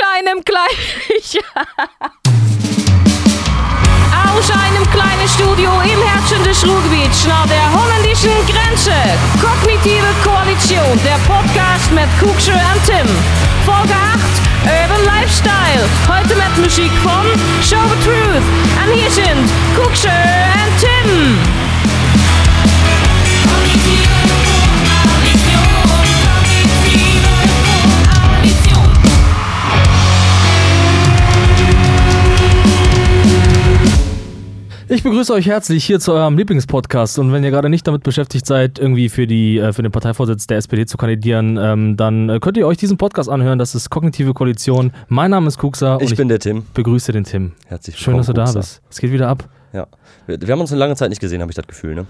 Aus einem kleinen... Aus einem kleinen Studio im Herzen des Ruhrgebiets nach der holländischen Grenze. Kognitive Koalition, der Podcast mit Kuksche und Tim. Folge 8, Urban Lifestyle. Heute mit Musik von Show the Truth. Und hier sind Kuksche und Tim. Ich begrüße euch herzlich hier zu eurem Lieblingspodcast und wenn ihr gerade nicht damit beschäftigt seid, irgendwie für, die, äh, für den Parteivorsitz der SPD zu kandidieren, ähm, dann äh, könnt ihr euch diesen Podcast anhören. Das ist Kognitive Koalition. Mein Name ist Kuxa und Ich bin der Tim. begrüße den Tim. Herzlich Schön, dass du da Kuxa. bist. Es geht wieder ab. Ja. Wir, wir haben uns eine lange Zeit nicht gesehen, habe ich das Gefühl, ne?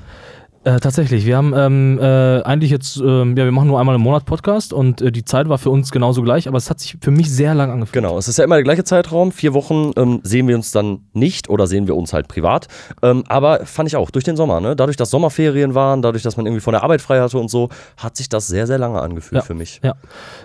Äh, tatsächlich, wir haben ähm, äh, eigentlich jetzt, ähm, ja, wir machen nur einmal im Monat Podcast und äh, die Zeit war für uns genauso gleich, aber es hat sich für mich sehr lang angefühlt. Genau, es ist ja immer der gleiche Zeitraum. Vier Wochen ähm, sehen wir uns dann nicht oder sehen wir uns halt privat. Ähm, aber fand ich auch, durch den Sommer, ne? Dadurch, dass Sommerferien waren, dadurch, dass man irgendwie von der Arbeit frei hatte und so, hat sich das sehr, sehr lange angefühlt Ja. für mich. Ja,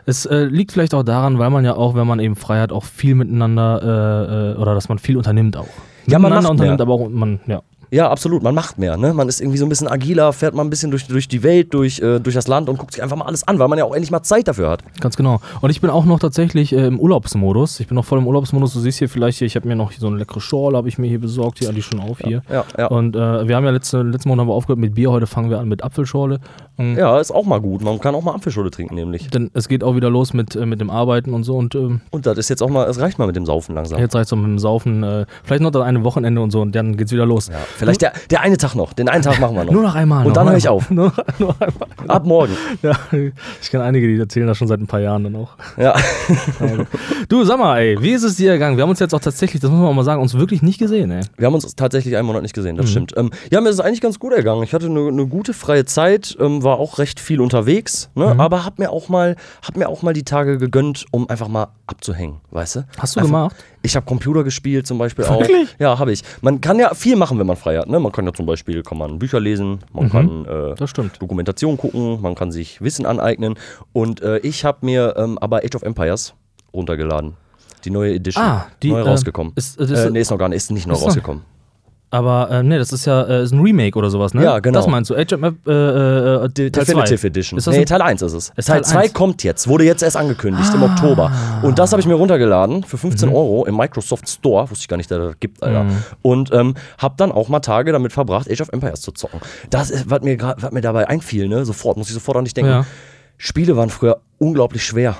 es äh, liegt vielleicht auch daran, weil man ja auch, wenn man eben frei hat, auch viel miteinander äh, äh, oder dass man viel unternimmt auch. Ja, man Miteinander macht unternimmt, mehr. aber auch man, ja. Ja, absolut. Man macht mehr, ne? Man ist irgendwie so ein bisschen agiler, fährt mal ein bisschen durch, durch die Welt, durch, äh, durch das Land und guckt sich einfach mal alles an, weil man ja auch endlich mal Zeit dafür hat. Ganz genau. Und ich bin auch noch tatsächlich äh, im Urlaubsmodus. Ich bin noch voll im Urlaubsmodus. Du siehst hier vielleicht hier, ich habe mir noch so eine leckere Schorle, habe ich mir hier besorgt. Hier, die schon auf hier. Ja, ja. Und äh, wir haben ja letzte, letzten Monat haben wir aufgehört mit Bier. Heute fangen wir an mit Apfelschorle. Und Ja, ist auch mal gut. Man kann auch mal Apfelschule trinken, nämlich. Denn es geht auch wieder los mit, äh, mit dem Arbeiten und so. Und ähm, Und das ist jetzt auch mal, es reicht mal mit dem Saufen langsam. jetzt reicht es mit dem Saufen. Äh, vielleicht noch das eine Wochenende und so. Und dann geht's wieder los. Ja, vielleicht der, der eine Tag noch. Den einen Tag machen wir noch. Nur noch einmal. Und dann höre ich auf. Nur, nur einmal. Ab morgen. Ja, ich kenne einige, die erzählen das schon seit ein paar Jahren dann auch. Ja. Du, sag mal, ey, wie ist es dir gegangen? Wir haben uns jetzt auch tatsächlich, das muss man auch mal sagen, uns wirklich nicht gesehen, ey. Wir haben uns tatsächlich einen Monat nicht gesehen, Mhm. das stimmt. Ähm, ja, mir ist es eigentlich ganz gut ergangen. Ich hatte eine, eine gute freie Zeit, ähm, war auch recht viel unterwegs, ne? Mhm. aber hab mir, auch mal, hab mir auch mal die Tage gegönnt, um einfach mal abzuhängen, weißt du? Hast du einfach, gemacht? Ich habe Computer gespielt zum Beispiel Wirklich? auch. Ja, habe ich. Man kann ja viel machen, wenn man frei hat. Ne? Man kann ja zum Beispiel kann man Bücher lesen, man kann äh, Mhm. Das stimmt. Dokumentation gucken, man kann sich Wissen aneignen. Und äh, ich habe mir ähm, aber Age of Empires runtergeladen. Die neue Edition. Ah, die, neu äh, rausgekommen. ist- das- äh, nee, ist noch gar nicht, ist nicht neu Ist noch- rausgekommen. Aber äh, nee, das ist ja äh, ist ein Remake oder sowas, ne? Ja, genau. Das meinst du? Age of äh, äh, De Teil Definitive zwei. Edition. Ist das nee, Teil 1 ist es. Ist Teil Teil 2 eins? kommt jetzt, wurde jetzt erst angekündigt im Ah. Oktober. Und das habe ich mir runtergeladen für 15 Mhm. Euro im Microsoft Store. Wusste ich gar nicht, dass das gibt, Alter. Und ähm, habe dann auch mal Tage damit verbracht, Age of Empires zu zocken. Das ist, was mir, grad- was mir dabei einfiel, ne? Sofort, muss ich sofort an dich denken. Ja. Spiele waren früher unglaublich schwer.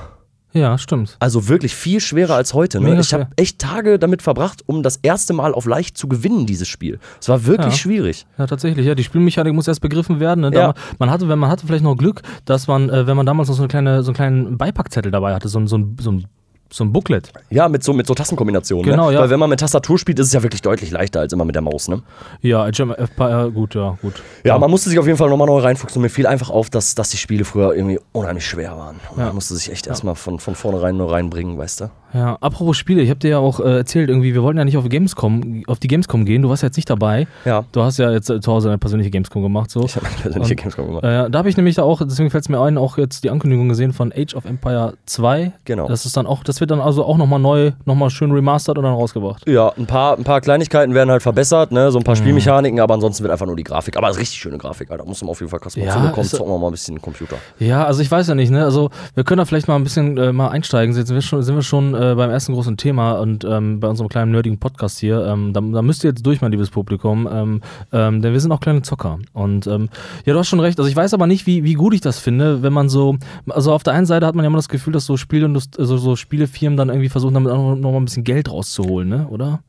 Ja, stimmt. Also wirklich viel schwerer als heute. Ne? Ich habe echt Tage damit verbracht, um das erste Mal auf leicht zu gewinnen, dieses Spiel. Es war wirklich Ja. schwierig. Ja, tatsächlich. Ja, die Spielmechanik muss erst begriffen werden. Ne? Ja. Man hatte, wenn man hatte vielleicht noch Glück, dass man, äh, wenn man damals noch so eine kleine, so einen kleinen Beipackzettel dabei hatte, so, ein- so, ein- so, ein- so ein Booklet. Ja, mit so, mit so Tastenkombinationen. Genau, ne? ja. Weil wenn man mit Tastatur spielt, ist es ja wirklich deutlich leichter als immer mit der Maus. Ne? Ja, of Empires, gut, ja, gut. Ja, man musste sich auf jeden Fall nochmal neu reinfuchsen. Und mir fiel einfach auf, dass, dass die Spiele früher irgendwie unheimlich schwer waren. Und Ja. man musste sich echt erstmal von, von vornherein nur reinbringen, weißt du? Ja, apropos Spiele, ich habe dir ja auch äh, erzählt, irgendwie, wir wollten ja nicht auf Gamescom, auf die Gamescom gehen. Du warst ja jetzt nicht dabei. Ja. Du hast ja jetzt äh, zu Hause eine persönliche Gamescom gemacht, so. Ich habe eine persönliche Und- Gamescom gemacht. Äh, da habe ich nämlich da auch, deswegen fällt es mir ein, auch jetzt die Ankündigung gesehen von Age of Empire 2. Genau. Das ist dann auch, das wird dann also auch nochmal neu, nochmal schön remastered und dann rausgebracht. Ja, ein paar, ein paar Kleinigkeiten werden halt verbessert, ne? so ein Mhm. paar Spielmechaniken, aber ansonsten wird einfach nur die Grafik. Aber es ist richtig schöne Grafik, Alter. Muss man auf jeden Fall kosten. Ja, kommt, zocken wir mal ein bisschen Computer. Ja, also ich weiß ja nicht, ne? Also wir können da vielleicht mal ein bisschen äh, mal einsteigen. Jetzt sind wir schon, sind wir schon äh, beim ersten großen Thema und ähm, bei unserem kleinen nerdigen Podcast hier. Ähm, da, da müsst ihr jetzt durch, mein liebes Publikum. Ähm, ähm, denn wir sind auch kleine Zocker. Und ähm, ja, du hast schon recht. Also ich weiß aber nicht, wie, wie gut ich das finde, wenn man so, also auf der einen Seite hat man ja immer das Gefühl, dass so Spiele, also so Spielefirmen dann irgendwie versuchen, damit auch noch, noch mal ein bisschen Geld rauszuholen, ne? Oder?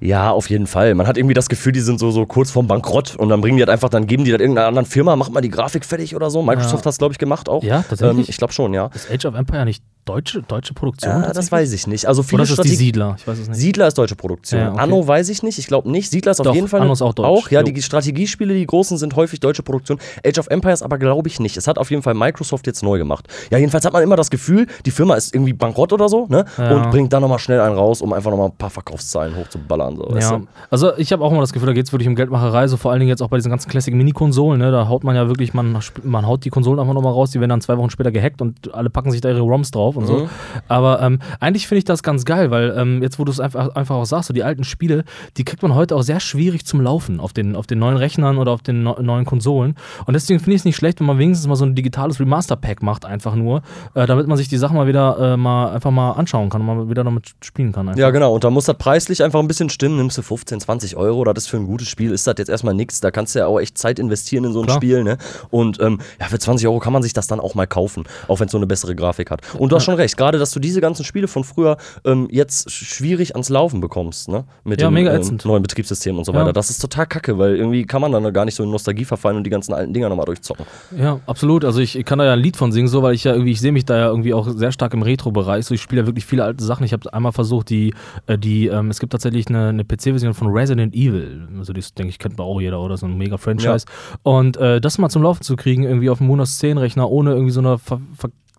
Ja, auf jeden Fall. Man hat irgendwie das Gefühl, die sind so, so kurz vorm Bankrott und dann bringen die halt einfach, dann geben die das irgendeiner anderen Firma, macht mal die Grafik fertig oder so. Microsoft Ja. hat es, glaube ich, gemacht auch. Ja, tatsächlich? Ähm, ich glaube schon, ja. Ist Age of Empire nicht deutsche, deutsche Produktion? Ja, das weiß ich nicht. Also viele Oder ist das die Siedler? Ich weiß es nicht. Siedler ist deutsche Produktion. Ja, okay. Anno weiß ich nicht. Ich glaube nicht. Siedler ist auf Doch, jeden Fall. Anno ist auch deutsch. Auch, ja. Jo. Die Strategiespiele, die großen, sind häufig deutsche Produktion. Age of Empires aber glaube ich nicht. Es hat auf jeden Fall Microsoft jetzt neu gemacht. Ja, jedenfalls hat man immer das Gefühl, die Firma ist irgendwie bankrott oder so, ne? Ja. Und bringt dann nochmal schnell einen raus, um einfach nochmal ein paar Verkaufszahlen hochzuballern. So, Ja, also ich habe auch immer das Gefühl, da geht es wirklich um Geldmacherei, so vor allen Dingen jetzt auch bei diesen ganzen Classic-Mini-Konsolen, ne? da haut man ja wirklich, man, man haut die Konsolen einfach nochmal raus, die werden dann zwei Wochen später gehackt und alle packen sich da ihre ROMs drauf und so. Mhm. Aber ähm, eigentlich finde ich das ganz geil, weil ähm, jetzt, wo du es einfach, einfach auch sagst, so die alten Spiele, die kriegt man heute auch sehr schwierig zum Laufen auf den, auf den neuen Rechnern oder auf den neu- neuen Konsolen. Und deswegen finde ich es nicht schlecht, wenn man wenigstens mal so ein digitales Remaster-Pack macht, einfach nur, äh, damit man sich die Sachen mal wieder äh, mal einfach mal anschauen kann und mal wieder damit spielen kann. Einfach. Ja, genau. Und da muss das preislich einfach ein bisschen stimmen. Nimmst du 15, 20 Euro, das ist für ein gutes Spiel, ist das jetzt erstmal nichts. Da kannst du ja auch echt Zeit investieren in so ein Klar. Spiel. Ne? Und ähm, ja, für 20 Euro kann man sich das dann auch mal kaufen, auch wenn es so eine bessere Grafik hat. Und du hast schon recht, gerade, dass du diese ganzen Spiele von früher ähm, jetzt sch- schwierig ans Laufen bekommst, ne? Mit Ja, dem ähm, neuen Betriebssystem und so Ja. weiter. Das ist total kacke, weil irgendwie kann man dann gar nicht so in Nostalgie verfallen und die ganzen alten Dinger nochmal durchzocken. Ja, absolut. Also ich, kann da ja ein Lied von singen, so, weil ich ja irgendwie, ich sehe mich da ja irgendwie auch sehr stark im Retro-Bereich. So, ich spiele ja wirklich viele alte Sachen. Ich habe einmal versucht, die, äh, die, ähm, es gibt tatsächlich eine, eine PC-Version von Resident Evil. Also das denke ich, kennt man auch jeder, oder? So ein mega Franchise. Und äh, das mal zum Laufen zu kriegen, irgendwie auf dem Windows 10 Rechner, ohne irgendwie so eine ver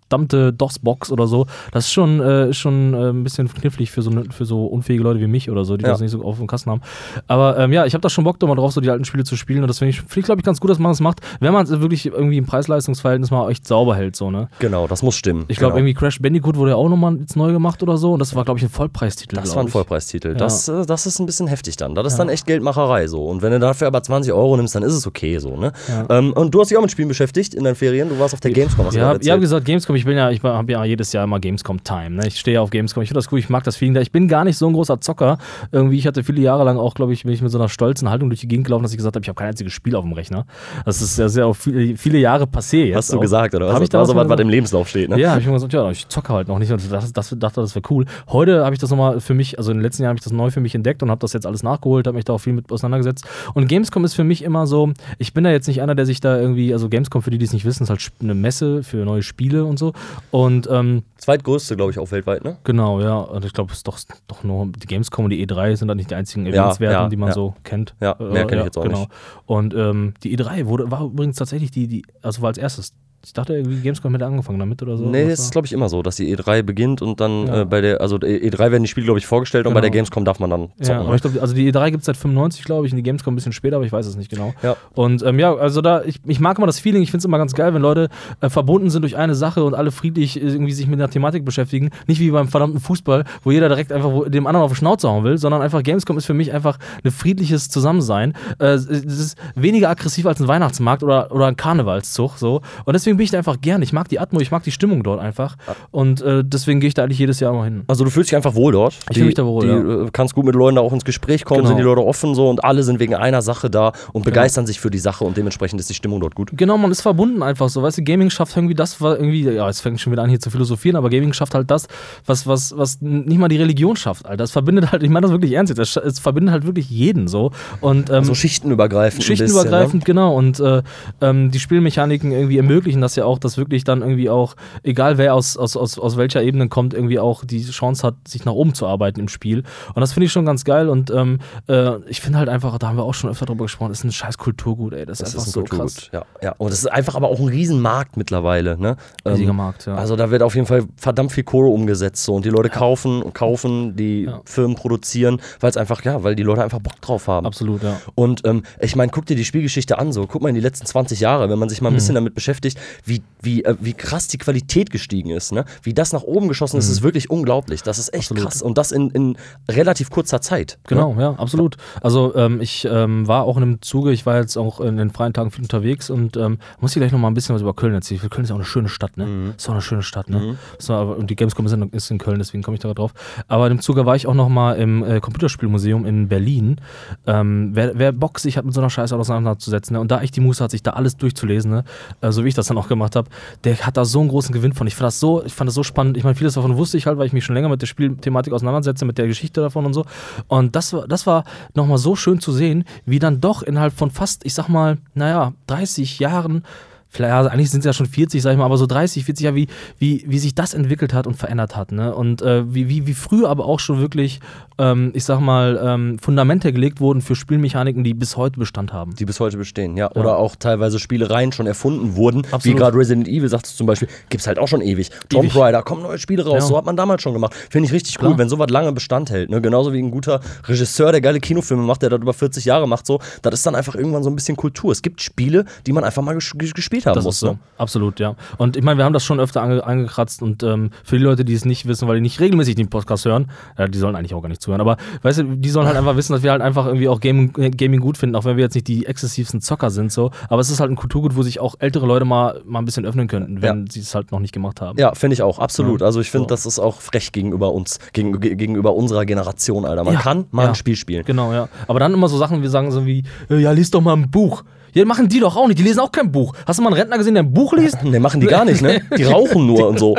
verdammte DOS-Box oder so, das ist schon, äh, schon äh, ein bisschen knifflig für so, ne, für so unfähige Leute wie mich oder so, die Ja. das nicht so auf dem Kasten haben. Aber ähm, ja, ich habe da schon Bock da mal drauf, so die alten Spiele zu spielen und das finde ich, find ich glaube ich, ganz gut, dass man das macht, wenn man es wirklich irgendwie im Preis-Leistungs-Verhältnis mal echt sauber hält, so, ne? Genau, das muss stimmen. Ich glaube, genau. irgendwie Crash Bandicoot wurde ja auch nochmal jetzt neu gemacht oder so und das war, glaube ich, ein Vollpreistitel. Das war ein ich. Vollpreistitel. Ja. Das, äh, das ist ein bisschen heftig dann. Das ist Ja. dann echt Geldmacherei so. Und wenn du dafür aber 20 Euro nimmst, dann ist es okay so. Ne? Ähm, und du hast dich auch mit Spielen beschäftigt in deinen Ferien. Du warst auf der Gamescom. Ja, gerade hab- ja, wie erzählt. gesagt, Gamescom, ich bin ja, ich habe ja jedes Jahr immer Gamescom Time. Ne? Ich stehe ja auf Gamescom, ich finde das cool, ich mag das Feeling da. Ich bin gar nicht so ein großer Zocker. Irgendwie, ich hatte viele Jahre lang auch, glaube ich, bin ich mit so einer stolzen Haltung durch die Gegend gelaufen, dass ich gesagt habe, ich habe kein einziges Spiel auf dem Rechner. Das ist ja sehr auf viele, viele Jahre passé jetzt. Hast du auch. gesagt, oder was? Hab ich damals so was, was im Lebenslauf steht. Ne? Ja, hab ich mir gesagt, ja, ich zocke halt noch nicht und das, das dachte, das wäre cool. Heute habe ich das nochmal für mich, also in den letzten Jahren habe ich das neu für mich entdeckt und habe das jetzt alles nachgeholt, habe mich da auch viel mit auseinandergesetzt. Und Gamescom ist für mich immer so, ich bin da jetzt nicht einer, der sich da irgendwie, also Gamescom, für die, die es nicht wissen, ist halt eine Messe für neue Spiele und so. Und ähm, Zweitgrößte, glaube ich, auch weltweit. Ne? genau, ja, und ich glaube, es ist doch, doch nur die Gamescom und die E3 sind da nicht die einzigen Ja, Events-Werten, ja, die man ja. so kennt. Ja, mehr kenn ich jetzt auch genau. nicht. Und ähm, die E3 wurde, war übrigens tatsächlich die, die, also war als erstes. Ich dachte irgendwie, Gamescom hätte angefangen damit oder so. nee, war- ist, glaube ich, immer so, dass die E3 beginnt und dann Ja. äh, bei der, also E3 werden die Spiele, glaube ich, vorgestellt und bei der Genau. Gamescom darf man dann Ja, zocken. aber ne? ich glaube, also die E3 gibt es seit 95, glaube ich, und die Gamescom ein bisschen später, aber ich weiß es nicht genau. Ja. Und ähm, ja, also da, ich, ich mag immer das Feeling, ich finde es immer ganz geil, wenn Leute äh, verbunden sind durch eine Sache und alle friedlich äh, irgendwie sich mit einer Thematik beschäftigen. Nicht wie beim verdammten Fußball, wo jeder direkt einfach wo, dem anderen auf die Schnauze hauen will, sondern einfach Gamescom ist für mich einfach ein friedliches Zusammensein. Äh, es ist weniger aggressiv als ein Weihnachtsmarkt oder, oder ein Karnevalszug. So. Und deswegen bin ich da einfach gern. Ich mag die Atmo, ich mag die Stimmung dort einfach. Und äh, deswegen gehe ich da eigentlich jedes Jahr immer hin. Also du fühlst dich einfach wohl dort. Ich fühl mich da wohl, Die, ja. äh, kannst gut mit Leuten da auch ins Gespräch kommen, Genau. sind die Leute offen so und alle sind wegen einer Sache da und begeistern sich für die Sache und dementsprechend ist die Stimmung dort gut. Genau, man ist verbunden einfach so. Weißt du, Gaming schafft irgendwie das, was irgendwie, ja, es fängt schon wieder an hier zu philosophieren, aber Gaming schafft halt das, was, was, was nicht mal die Religion schafft, Alter. Es verbindet halt, ich meine das wirklich ernst es, es verbindet halt wirklich jeden so. Und, ähm, So schichtenübergreifend. Schichtenübergreifend, genau. Und äh, ähm, die Spielmechaniken irgendwie ermöglichen das ja auch, dass wirklich dann irgendwie auch, egal wer aus, aus, aus, aus welcher Ebene kommt, irgendwie auch die Chance hat, sich nach oben zu arbeiten im Spiel. Und das finde ich schon ganz geil. Und ähm, äh, ich finde halt einfach, da haben wir auch schon öfter drüber gesprochen, ist ein scheiß Kulturgut, ey. Das ist Das einfach ist so ein krass. Kulturgut. Ja, ja. Und es ist einfach aber auch ein Riesenmarkt mittlerweile. Ne? Riesiger Ähm, Markt, ja. Also da wird auf jeden Fall verdammt viel Kohle umgesetzt so und die Leute kaufen und kaufen, die Ja. Firmen produzieren, weil es einfach ja, weil die Leute einfach Bock drauf haben. Absolut, ja. Und ähm, ich meine, guck dir die Spielgeschichte an, so guck mal in die letzten 20 Jahre, wenn man sich mal ein Mhm. bisschen damit beschäftigt, wie, wie, äh, wie krass die Qualität gestiegen ist, ne? Wie das nach oben geschossen ist, ist wirklich unglaublich. Das ist echt Mhm. Absolut. krass. Und das in, in relativ kurzer Zeit. Genau, ja, absolut. Also ähm, ich ähm, war auch in einem Zuge, ich war jetzt auch in den freien Tagen viel unterwegs und ähm, muss hier gleich noch mal ein bisschen was über Köln erzählen. Köln ist ja auch eine schöne Stadt, ne? Mhm. Ist auch eine schöne Stadt, ne? Das war, und die Gamescom ist in, ist in Köln, deswegen komme ich da drauf. Aber in dem Zuge war ich auch noch mal im äh, Computerspielmuseum in Berlin. Ähm, wer, wer Bock sich hat mit so einer Scheiße auseinanderzusetzen ne? und da echt die Muße hat, sich da alles durchzulesen, ne? äh, so wie ich das dann auch gemacht habe, der hat da so einen großen Gewinn von. Ich fand das so, ich fand das so spannend. Ich meine, vieles davon wusste ich halt, weil ich mich schon länger mit der Spielthematik auseinandersetze, mit der Geschichte davon und so. Und das das war nochmal so schön zu sehen, wie dann doch innerhalb von fast, ich sag mal, naja, 30 Jahren vielleicht, also eigentlich sind es ja schon 40, sag ich mal, aber so 30, 40 Jahre, wie, wie, wie sich das entwickelt hat und verändert hat. Ne? Und äh, wie, wie, wie früh aber auch schon wirklich, ähm, ich sag mal, ähm, Fundamente gelegt wurden für Spielmechaniken, die bis heute Bestand haben. Die bis heute bestehen, ja. Oder auch teilweise Spielereien schon erfunden wurden. Wie Absolut. gerade Resident Evil, sagst du zum Beispiel, gibt es halt auch schon ewig. Tomb. Raider, kommen neue Spiele raus. Ja. So hat man damals schon gemacht. Finde ich richtig cool, Klar. wenn sowas lange Bestand hält. Ne? Genauso wie ein guter Regisseur, der geile Kinofilme macht, der das über 40 Jahre macht. So, das ist dann einfach irgendwann so ein bisschen Kultur. Es gibt Spiele, die man einfach mal ges ges- gespielt haben Das muss. ist so, Ne? absolut, ja. Und ich meine, wir haben das schon öfter ange angekratzt und ähm, für die Leute, die es nicht wissen, weil die nicht regelmäßig den Podcast hören, äh, die sollen eigentlich auch gar nicht zuhören, aber weißt du, die sollen halt einfach wissen, dass wir halt einfach irgendwie auch Gaming, äh, Gaming gut finden, auch wenn wir jetzt nicht die exzessivsten Zocker sind, so. Aber es ist halt ein Kulturgut, wo sich auch ältere Leute mal, mal ein bisschen öffnen könnten, wenn sie es halt noch nicht gemacht haben. Ja, finde ich auch, absolut. Ja. Also ich finde, So. das ist auch frech gegenüber uns, gegen, ge- gegenüber unserer Generation, Alter. Man Ja, kann mal ja. ein Spiel spielen. Genau, ja. Aber dann immer so Sachen, wir sagen so wie, äh, ja, lies doch mal ein Buch. Ja, machen die doch auch nicht. Die lesen auch kein Buch. Hast du mal einen Rentner gesehen, der ein Buch liest? Ne, machen die gar nicht, ne? Die rauchen nur und so.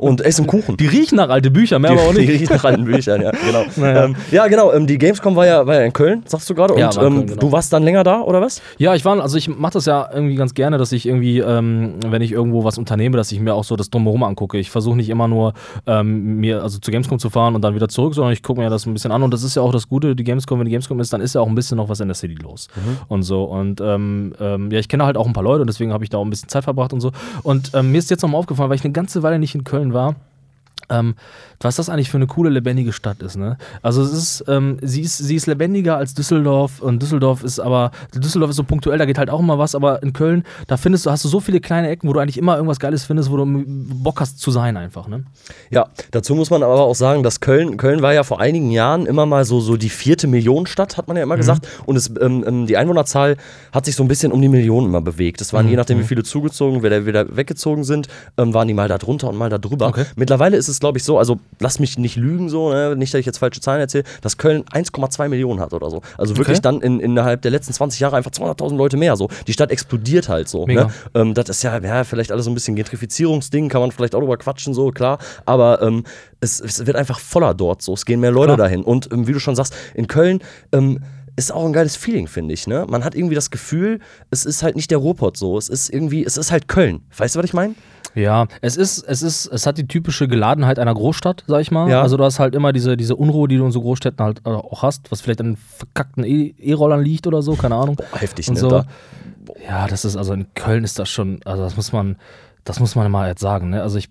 Und essen Kuchen. Die riechen nach alte Bücher, mehr Die, aber auch die nicht. riechen nach alten Büchern, ja, genau. Naja. Ähm, ja, genau. Ähm, die Gamescom war ja, war ja in Köln, sagst du gerade. Und Ja, ähm, Köln, genau. du warst dann länger da, oder was? Ja, ich war, also ich mache das ja irgendwie ganz gerne, dass ich irgendwie, ähm, wenn ich irgendwo was unternehme, dass ich mir auch so das Drumherum angucke. Ich versuche nicht immer nur ähm, mir, also zu Gamescom zu fahren und dann wieder zurück, sondern ich gucke mir das ein bisschen an und das ist ja auch das Gute, die Gamescom, wenn die Gamescom ist, dann ist ja auch ein bisschen noch was in der City los und so. Und ähm, ähm, ja, ich kenne halt auch ein paar Leute und deswegen habe ich da auch ein bisschen Zeit verbracht und so. Und ähm, mir ist jetzt nochmal aufgefallen, weil ich eine ganze Weile nicht in Köln war. Was das eigentlich für eine coole, lebendige Stadt ist, ne? Also es ist, ähm, sie ist, sie ist lebendiger als Düsseldorf und Düsseldorf ist aber, Düsseldorf ist so punktuell, da geht halt auch immer was, aber in Köln, da findest du, hast du so viele kleine Ecken, wo du eigentlich immer irgendwas Geiles findest, wo du Bock hast zu sein einfach, ne? Ja, dazu muss man aber auch sagen, dass Köln, Köln war ja vor einigen Jahren immer mal so, so die vierte Millionenstadt, hat man ja immer gesagt. Und es, ähm, ähm, die Einwohnerzahl hat sich so ein bisschen um die Millionen immer bewegt. Es waren je nachdem, wie viele zugezogen, wer da wieder weggezogen sind, ähm, waren die mal da drunter und mal da drüber. Okay. Mittlerweile ist es, glaube ich, so, also lass mich nicht lügen, so, ne? nicht, dass ich jetzt falsche Zahlen erzähle, dass Köln 1,2 Millionen hat oder so. Also wirklich Okay. dann in, innerhalb der letzten 20 Jahre einfach 200.000 Leute mehr. So. Die Stadt explodiert halt so. Ne? Ähm, das ist ja, ja vielleicht alles so ein bisschen Gentrifizierungsding, kann man vielleicht auch drüber quatschen, so, klar. Aber ähm, es, es wird einfach voller dort so. Es gehen mehr Leute Klar. dahin. Und ähm, wie du schon sagst, in Köln. Ähm, ist auch ein geiles Feeling, finde ich. Ne? Man hat irgendwie das Gefühl, es ist halt nicht der Ruhrpott so. Es ist irgendwie, es ist halt Köln. Weißt du, was ich meine? Ja, es ist, es ist, es hat die typische Geladenheit einer Großstadt, sag ich mal. Ja. Also du hast halt immer diese, diese Unruhe, die du in so Großstädten halt äh, auch hast, was vielleicht an verkackten E- E-Rollern liegt oder so, keine Ahnung. Heftig, und ne? so. Da. Ja, das ist, also in Köln ist das schon, also das muss man, das muss man mal jetzt sagen, ne? Also ich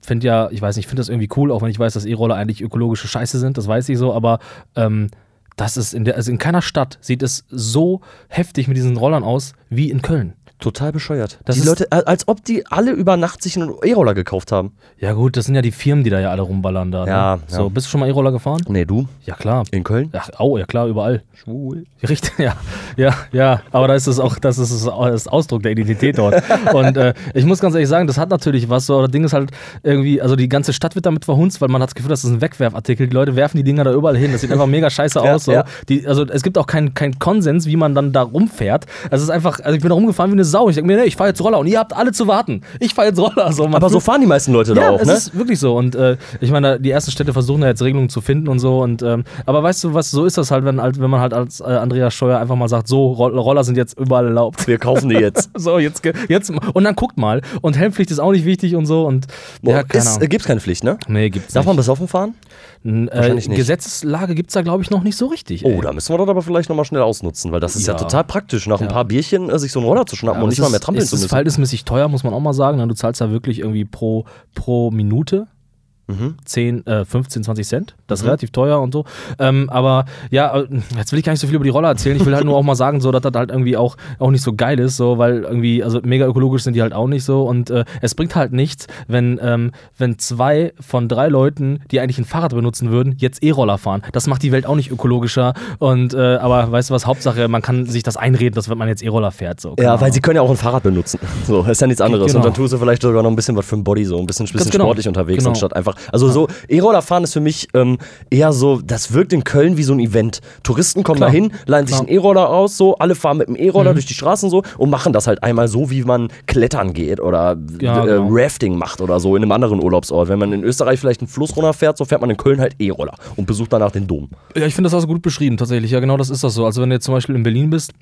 finde ja, ich weiß nicht, ich finde das irgendwie cool, auch wenn ich weiß, dass E-Roller eigentlich ökologische Scheiße sind, das weiß ich so, aber ähm, das ist in der, also in keiner Stadt sieht es so heftig mit diesen Rollern aus wie in Köln. Total bescheuert. Das die Leute, als ob die alle über Nacht sich einen E-Roller gekauft haben. Ja gut, das sind ja die Firmen, die da ja alle rumballern da. Ja, ne? So, ja. bist du schon mal E-Roller gefahren? Nee, du? Ja klar. In Köln? Ach, au, ja klar, überall. Schwul. Richtig, ja, ja, ja, aber da ist es auch, das ist das Ausdruck der Identität dort. Und äh, ich muss ganz ehrlich sagen, das hat natürlich was. So, das Ding ist halt irgendwie, also die ganze Stadt wird damit verhunzt, weil man hat das Gefühl, das ist ein Wegwerfartikel. Die Leute werfen die Dinger da überall hin. Das sieht einfach mega scheiße Ja, aus. So. ja. Die, also es gibt auch keinen keinen Konsens, wie man dann da rumfährt. Also es ist einfach, also ich bin da rumgefahren wie eine Sau. Ich denke mir, nee, ich fahre jetzt Roller und ihr habt alle zu warten. Ich fahre jetzt Roller. So, man Aber so fahren die meisten Leute da ja, auch, es ne? ist wirklich so. Und äh, ich meine, die ersten Städte versuchen ja jetzt Regelungen zu finden und so. Und ähm, aber weißt du, was so ist das halt, wenn, halt, wenn man halt als äh, Andreas Scheuer einfach mal sagt, so Roll Roller sind jetzt überall erlaubt. Wir kaufen die jetzt. So jetzt jetzt und dann guckt mal und Helmpflicht ist auch nicht wichtig und so und Boah, ja, keine ist, äh, gibt's keine Pflicht, ne? Nee, gibt's Darf man nicht. besoffen fahren? Äh. Gesetzeslage gibt's da glaube ich noch nicht so richtig. Oh, ey. da müssen wir das aber vielleicht nochmal schnell ausnutzen, weil das ist ja, Ja. total praktisch, nach ein Ja. paar Bierchen äh, sich so einen Roller zu schnappen aber und es nicht mal ist- mehr trampeln es zu ist müssen. verhältnismäßig teuer, muss man auch mal sagen. ne? Du zahlst da wirklich irgendwie pro, pro Minute Mhm. 10, äh, 15, 20 Cent. Das ist relativ teuer und so. Ähm, aber ja, äh, jetzt will ich gar nicht so viel über die Roller erzählen. Ich will halt nur auch mal sagen, so, dass das halt irgendwie auch, auch nicht so geil ist, so, weil irgendwie, also mega ökologisch sind die halt auch nicht so. Und äh, es bringt halt nichts, wenn, ähm, wenn zwei von drei Leuten, die eigentlich ein Fahrrad benutzen würden, jetzt E-Roller fahren. Das macht die Welt auch nicht ökologischer. Und äh, aber weißt du was, Hauptsache, man kann sich das einreden, dass wenn man jetzt E-Roller fährt. So. Ja, weil sie können ja auch ein Fahrrad benutzen. So, ist ja nichts anderes. Genau. Und dann tust du vielleicht sogar noch ein bisschen was für den Body, so ein bisschen, bisschen genau. sportlich unterwegs, Genau. anstatt einfach. Also so, E-Roller fahren ist für mich ähm, eher so, das wirkt in Köln wie so ein Event. Touristen kommen da hin, leihen sich. Mhm. einen E-Roller aus, so, alle fahren mit dem E-Roller durch die Straßen so und machen das halt einmal so, wie man klettern geht oder Ja, äh, genau. Rafting macht oder so in einem anderen Urlaubsort. Wenn man in Österreich vielleicht einen Fluss runterfährt, so fährt man in Köln halt E-Roller und besucht danach den Dom. Ja, ich finde das also gut beschrieben, tatsächlich. Ja, genau das ist das so. Also, wenn du jetzt zum Beispiel in Berlin bist,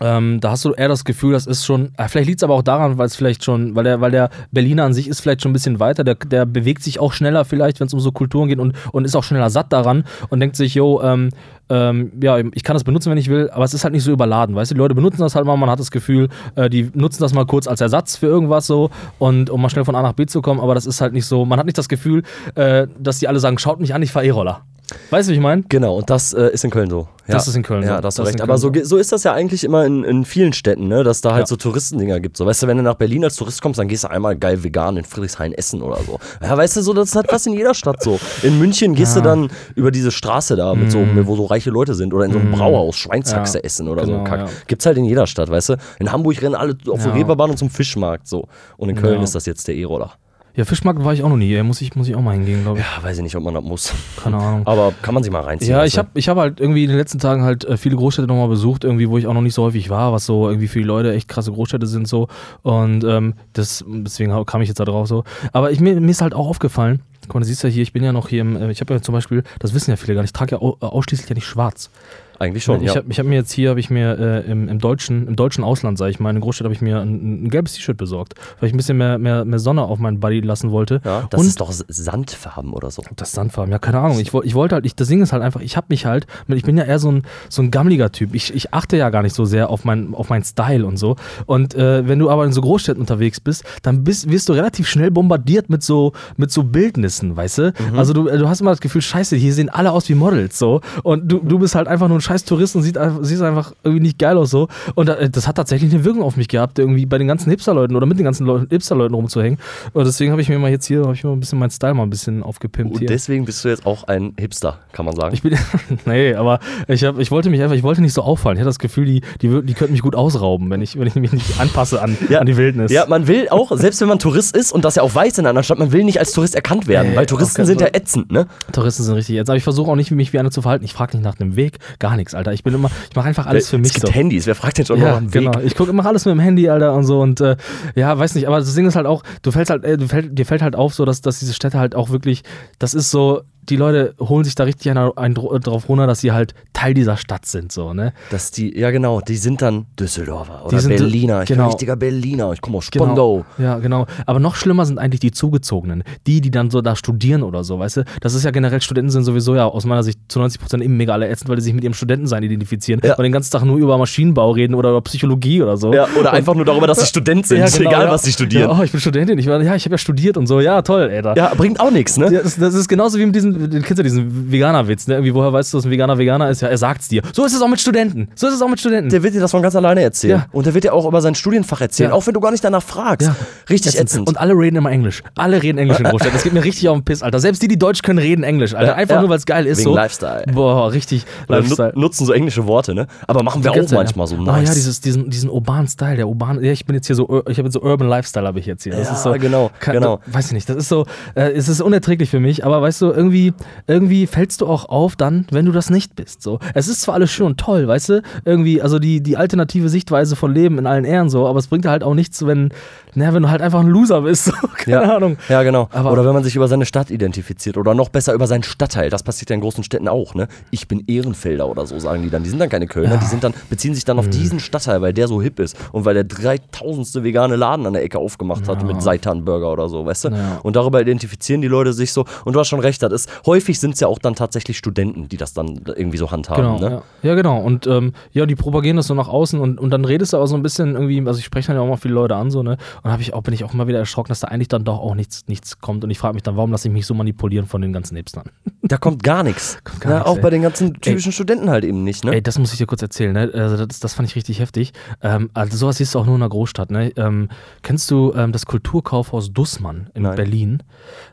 ähm, da hast du eher das Gefühl, das ist schon, äh, vielleicht liegt es aber auch daran, weil es vielleicht schon, weil der, weil der Berliner an sich ist vielleicht schon ein bisschen weiter, der, der bewegt sich auch schneller vielleicht, wenn es um so Kulturen geht und, und ist auch schneller satt daran und denkt sich, yo, ähm, ähm, ja, ich kann das benutzen, wenn ich will, aber es ist halt nicht so überladen, weißt du, die Leute benutzen das halt mal, man hat das Gefühl, äh, die nutzen das mal kurz als Ersatz für irgendwas so und um mal schnell von A nach B zu kommen, aber das ist halt nicht so, man hat nicht das Gefühl, äh, dass die alle sagen, schaut mich an, ich fahre E-Roller. Weißt du, wie ich meine? Genau, und das äh, ist in Köln so. Ja. Das ist in Köln so. Ja, Das ist recht. Aber so, so. so ist das ja eigentlich immer in, in vielen Städten, ne? dass da halt Ja. so Touristendinger gibt. So, weißt du, wenn du nach Berlin als Tourist kommst, dann gehst du einmal geil vegan in Friedrichshain essen oder so. Ja, weißt du, so, das ist halt fast in jeder Stadt so. In München gehst Ja. du dann über diese Straße da, mit so, wo so reiche Leute sind oder in so einem Brauhaus, Schweinshaxe essen oder so Genau, ein Kack. Gibt's halt in jeder Stadt, weißt du. In Hamburg rennen alle auf die Ja. Reeperbahn und zum Fischmarkt so. Und in Köln Ja. ist das jetzt der E-Roller. Ja, Fischmarkt war ich auch noch nie. Muss ich, muss ich auch mal hingehen, glaube ich. Ja, weiß ich nicht, ob man das muss. Keine Ahnung. Aber kann man sich mal reinziehen. Ja, weißt ich habe ich hab halt irgendwie in den letzten Tagen halt äh, viele Großstädte nochmal besucht, irgendwie, wo ich auch noch nicht so häufig war, was so irgendwie für die Leute echt krasse Großstädte sind so. Und ähm, das, deswegen kam ich jetzt da drauf so. Aber ich, mir, mir ist halt auch aufgefallen, guck mal, du siehst ja hier, ich bin ja noch hier im, äh, ich habe ja zum Beispiel, das wissen ja viele gar nicht, ich trage ja äh, ausschließlich ja nicht schwarz. Eigentlich schon, ich ja. habe hab mir jetzt hier, habe ich mir äh, im, im, deutschen, im deutschen Ausland, sage ich mal, in der Großstadt, habe ich mir ein, ein gelbes T-Shirt besorgt, weil ich ein bisschen mehr, mehr, mehr Sonne auf meinen Body lassen wollte. ja, das Und ist doch Sandfarben oder so. das Sandfarben, ja, keine Ahnung. Ich, ich wollte halt, ich, das Ding ist halt einfach, ich habe mich halt, ich bin ja eher so ein, so ein gammeliger Typ. Ich, ich achte ja gar nicht so sehr auf meinen auf meinen Style und so. Und äh, wenn du aber in so Großstädten unterwegs bist, dann bist, wirst du relativ schnell bombardiert mit so, mit so Bildnissen, weißt du? Also du, du hast immer das Gefühl, scheiße, hier sehen alle aus wie Models so. Und du, du bist halt einfach nur ein scheiß Tourist und sieht, einfach- irgendwie nicht geil aus so. Und äh, das hat tatsächlich eine Wirkung auf mich gehabt, irgendwie bei den ganzen Hipster-Leuten oder mit den ganzen Leuten, Hipster-Leuten rumzuhängen. Und deswegen habe ich mir mal jetzt hier, habe ich mir mal ein bisschen meinen Style mal ein bisschen aufgepimpt Und hier. deswegen bist du jetzt auch ein Hipster, kann man sagen. Ich bin, nee, aber ich, hab, ich wollte mich einfach, ich wollte nicht so auffallen. Ich hatte das Gefühl, die, die, die könnten mich gut ausrauben, wenn ich, wenn ich mich nicht anpasse an, Ja. an die Wildnis. ja, man will auch, selbst wenn man Tourist ist und das ja auch weiß in einer Stadt, man will nicht als Tourist erkannt werden, Nee, weil Touristen sind ja ätzend, ne? Touristen sind richtig jetzt. Aber ich versuche auch nicht, mich wie einer zu verhalten. Ich frage nicht nach einem Weg, gar nichts, Alter. Ich bin immer, ich mache einfach alles für mich es gibt so. Handys, wer fragt denn schon noch Ja, nach dem Weg? genau. Ich gucke immer alles mit dem Handy, Alter, und so. Und äh, ja, weiß nicht, aber das Ding ist halt auch, du fällst halt, äh, du fällt, dir fällt halt auf, so, dass, dass diese Städte halt auch wirklich, das ist so, die Leute holen sich da richtig einen, einen dr- drauf runter, dass sie halt Teil dieser Stadt sind, so, ne? Dass die, ja genau, die sind dann Düsseldorfer oder sind Berliner. Ich bin genau. ein richtiger Berliner, ich komme aus Spandau. Genau. Ja, genau. Aber noch schlimmer sind eigentlich die Zugezogenen. Die, die dann so da studieren oder so, weißt du? Das ist ja generell, Studenten sind sowieso ja aus meiner Sicht zu 90 Prozent eben mega alle ätzend, weil die sich mit ihrem Studentensein identifizieren Ja. und den ganzen Tag nur über Maschinenbau reden oder über Psychologie oder so. Ja, oder einfach nur darüber, dass sie Student sind, Ja, genau, egal ja. was sie studieren. Ja, oh, ich bin Studentin. Ich war, ja, ich habe ja studiert und so. Ja, toll, ey. Da. Ja, bringt auch nichts, ne? Das, das ist genauso wie mit diesem, den kennst du diesen Veganer-Witz, ne? Irgendwie, woher weißt du, dass ein Veganer Veganer ist? Ja, er sagt's dir. So ist es auch mit Studenten. So ist es auch mit Studenten. Der wird dir das von ganz alleine erzählen. Ja. Und der wird dir auch über sein Studienfach erzählen, Ja. auch wenn du gar nicht danach fragst. Ja. Richtig ätzend. Und alle reden immer Englisch. Alle reden Englisch in Großstädten. Das geht mir richtig auf den Piss, Alter. Selbst die, die Deutsch können, reden Englisch, Alter. Einfach nur, weil es geil ist. Wegen so. Lifestyle. Boah, richtig Oder Lifestyle. nu- nutzen so englische Worte, ne? Aber machen wir auch manchmal so nice. Ah ja, dieses, diesen, diesen urbanen Style, der urban, ja, ich bin jetzt hier so, ich habe jetzt so Urban Lifestyle habe ich jetzt hier. Das Ja, ist so, genau, kann, genau. Weiß ich nicht, das ist so, äh, es ist unerträglich für mich, aber weißt du, irgendwie, irgendwie fällst du auch auf dann, wenn du das nicht bist. So, es ist zwar alles schön und toll, weißt du, irgendwie, also die, die alternative Sichtweise von Leben in allen Ehren so, aber es bringt halt auch nichts, wenn, na, wenn du halt einfach ein Loser bist. So, keine ja. Ahnung. Ja, genau. Aber- oder wenn man sich über seine Stadt identifiziert oder noch besser über seinen Stadtteil. Das passiert ja in großen Städten auch, ne? Ich bin Ehrenfelder oder so, sagen die dann. Die sind dann keine Kölner, die sind dann, beziehen sich dann auf diesen Stadtteil, weil der so hip ist und weil der 3000. vegane Laden an der Ecke aufgemacht hat mit Seitanburger oder so, weißt du? Ja. Und darüber identifizieren die Leute sich so. Und du hast schon recht, das ist, häufig sind es ja auch dann tatsächlich Studenten, die das dann irgendwie so handhaben, Genau, ne? ja. ja, genau. Und ähm, ja, die propagieren das so nach außen und, und dann redest du aber so ein bisschen irgendwie, also ich spreche dann ja auch mal viele Leute an, so, ne? Und hab ich auch, bin ich auch immer wieder erschrocken, dass da eigentlich dann doch auch nichts, nichts kommt. Und ich frage mich dann, warum lasse ich mich so manipulieren von den ganzen Hipstern? Da kommt gar nichts. Ja, auch ey. bei den ganzen typischen Studenten halt eben nicht, ne? Ey, das muss ich dir kurz erzählen, ne? Also das, das fand ich richtig heftig. Ähm, also sowas siehst du auch nur in einer Großstadt, ne? Ähm, kennst du ähm, das Kulturkaufhaus Dussmann in Nein. Berlin?